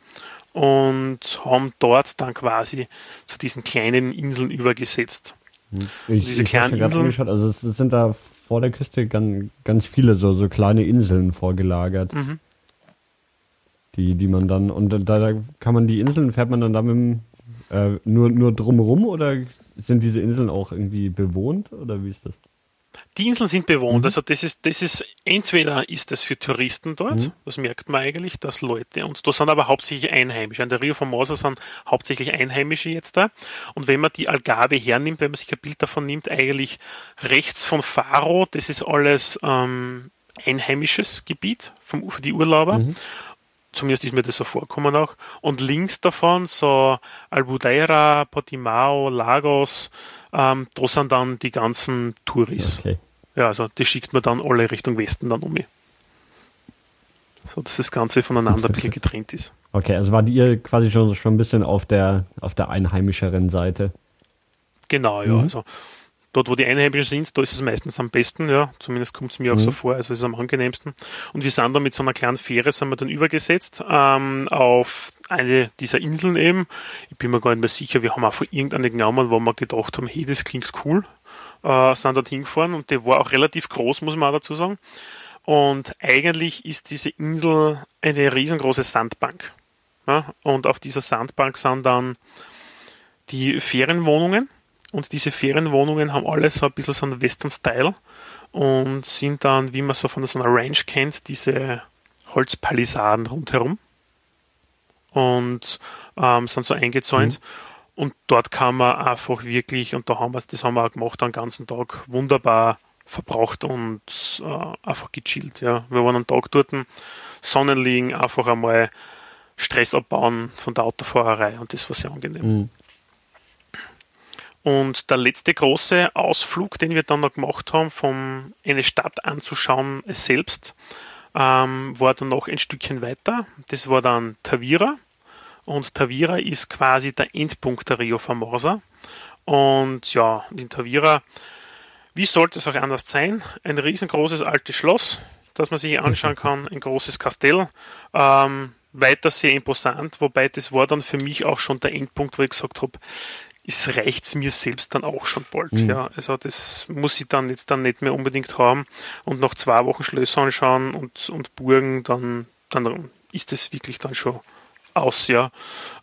und haben dort dann quasi zu diesen kleinen Inseln übergesetzt. Hm. Ich, diese kleinen Inseln. Also es sind da vor der Küste ganz, ganz viele so, so kleine Inseln vorgelagert. Mhm. Die, die man dann, und da, da kann man die Inseln, fährt man dann da mit dem, äh, nur, nur drumherum oder sind diese Inseln auch irgendwie bewohnt oder wie ist das? Die Inseln sind bewohnt, mhm. also das ist, das ist, entweder ist das für Touristen dort, mhm. das merkt man eigentlich, dass Leute, und da sind aber hauptsächlich Einheimische, an der Rio Formosa sind hauptsächlich Einheimische jetzt da, und wenn man die Algarve hernimmt, wenn man sich ein Bild davon nimmt, eigentlich rechts von Faro, das ist alles ähm, einheimisches Gebiet vom, für die Urlauber, mhm. Zumindest ist mir das so vorkommen auch. Und links davon so Albudeira, Portimao, Lagos, ähm, da sind dann die ganzen Touris. Okay. Ja, also die schickt man dann alle Richtung Westen dann um. So dass das Ganze voneinander ein bisschen getrennt ist. Okay, also war ihr quasi schon, schon ein bisschen auf der, auf der einheimischeren Seite. Genau, ja. Mhm. Also dort, wo die Einheimischen sind, da ist es meistens am besten, ja. Zumindest kommt es mir auch mhm. so vor, also ist es am angenehmsten. Und wir sind dann mit so einer kleinen Fähre, sind wir dann übergesetzt, ähm, auf eine dieser Inseln eben. Ich bin mir gar nicht mehr sicher, wir haben einfach irgendeine genommen, wo wir gedacht haben, hey, das klingt cool. Äh, sind dort hingefahren und die war auch relativ groß, muss man auch dazu sagen. Und eigentlich ist diese Insel eine riesengroße Sandbank. Ja? Und auf dieser Sandbank sind dann die Ferienwohnungen und diese Ferienwohnungen haben alle so ein bisschen so einen Western-Style und sind dann, wie man so von so einer Ranch kennt, diese Holzpalisaden rundherum und ähm, sind so eingezäunt. Mhm. Und dort kann man einfach wirklich, und da haben wir das haben wir auch gemacht, den ganzen Tag wunderbar verbraucht und äh, einfach gechillt. Ja. Wir waren einen Tag dort, Sonnen liegen, einfach einmal Stress abbauen von der Autofahrerei und das war sehr angenehm. Mhm. Und der letzte große Ausflug, den wir dann noch gemacht haben, von eine Stadt anzuschauen selbst, ähm, war dann noch ein Stückchen weiter. Das war dann Tavira. Und Tavira ist quasi der Endpunkt der Rio Famosa. Und ja, in Tavira, wie sollte es auch anders sein? Ein riesengroßes altes Schloss, das man sich anschauen kann, ein großes Kastell. Ähm, weiter sehr imposant, wobei das war dann für mich auch schon der Endpunkt, wo ich gesagt habe, es reicht mir selbst dann auch schon bald. Mhm. Ja, also das muss ich dann jetzt dann nicht mehr unbedingt haben und nach zwei Wochen Schlösser anschauen und, und Burgen, dann, dann ist das wirklich dann schon aus, ja.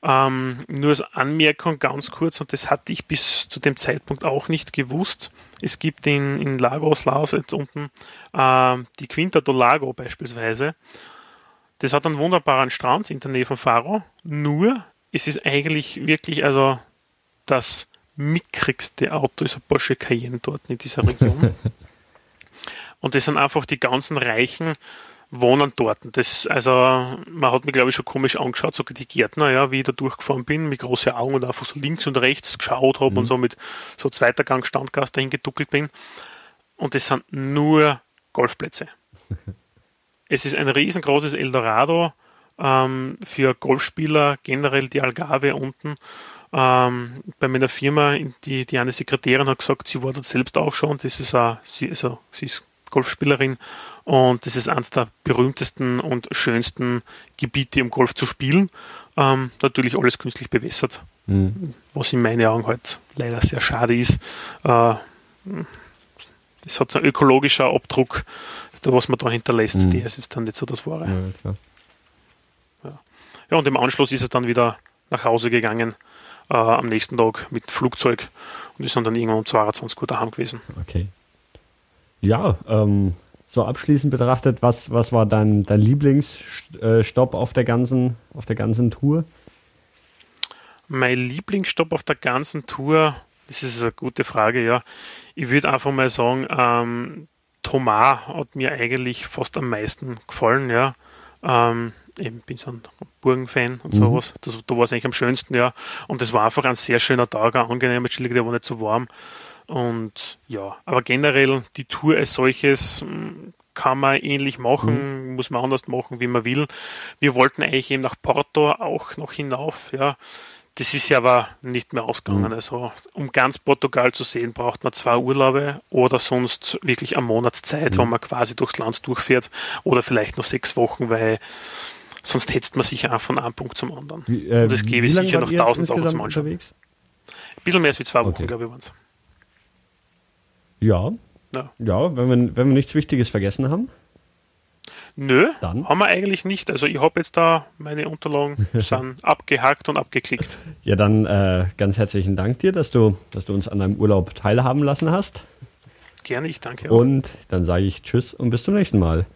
Ähm, nur als Anmerkung ganz kurz, und das hatte ich bis zu dem Zeitpunkt auch nicht gewusst. Es gibt in, in Lagos, Laos jetzt unten, äh, die Quinta do Lago beispielsweise. Das hat einen wunderbaren Strand in der Nähe von Faro. Nur, es ist eigentlich wirklich, also das mickrigste Auto ist ein Porsche Cayenne dort in dieser Region. und das sind einfach die ganzen Reichen, wohnen dort. Das, also, man hat mich, glaube ich, schon komisch angeschaut, so die Gärtner, ja, wie ich da durchgefahren bin, mit großen Augen und einfach so links und rechts geschaut habe mhm. und so mit so zweiter Gang Standgas dahin geduckelt bin. Und das sind nur Golfplätze. es ist ein riesengroßes Eldorado ähm, für Golfspieler, generell die Algarve unten. Ähm, bei meiner Firma, die, die eine Sekretärin hat gesagt, sie war dort selbst auch schon. Das ist auch, sie, also, sie ist Golfspielerin und das ist eines der berühmtesten und schönsten Gebiete, um Golf zu spielen. Ähm, natürlich alles künstlich bewässert, mhm. was in meinen Augen halt leider sehr schade ist. Äh, das hat einen ökologischen Abdruck, was man da hinterlässt, mhm. der ist jetzt dann nicht so das Wahre. Ja, ja. ja, und im Anschluss ist es dann wieder nach Hause gegangen, äh, am nächsten Tag mit Flugzeug und ist dann irgendwann um 22 Uhr daheim gewesen. Okay. Ja, ähm, so abschließend betrachtet, was, was war dein, dein Lieblingsstopp auf der ganzen, auf der ganzen Tour? Mein Lieblingsstopp auf der ganzen Tour, das ist eine gute Frage, ja. Ich würde einfach mal sagen, ähm, Thomas hat mir eigentlich fast am meisten gefallen, ja. Ähm, ich bin so ein Burgen-Fan und mhm. sowas. Das, da war es eigentlich am schönsten, ja. Und es war einfach ein sehr schöner Tag, ein angenehmer Chillig, der war nicht so warm. Und ja, aber generell die Tour als solches hm, kann man ähnlich machen, mhm. muss man anders machen, wie man will. Wir wollten eigentlich eben nach Porto auch noch hinauf, ja. Das ist ja aber nicht mehr ausgegangen. Mhm. Also, um ganz Portugal zu sehen, braucht man zwei Urlaube oder sonst wirklich eine Monatszeit, mhm. wo man quasi durchs Land durchfährt oder vielleicht noch sechs Wochen, weil sonst hetzt man sich auch von einem Punkt zum anderen. Wie, äh, Und es gäbe sicher noch tausend Sachen zum Anschauen. Unterwegs? Ein bisschen mehr als wie zwei Wochen, okay. glaube ich, waren es. Ja. Ja, ja wenn, wir, wenn wir nichts Wichtiges vergessen haben. Nö, Dann. haben wir eigentlich nicht. Also ich habe jetzt da meine Unterlagen sind abgehakt und abgeklickt. Ja, dann äh, ganz herzlichen Dank dir, dass du, dass du uns an deinem Urlaub teilhaben lassen hast. Gerne, ich danke auch. Und dann sage ich Tschüss und bis zum nächsten Mal.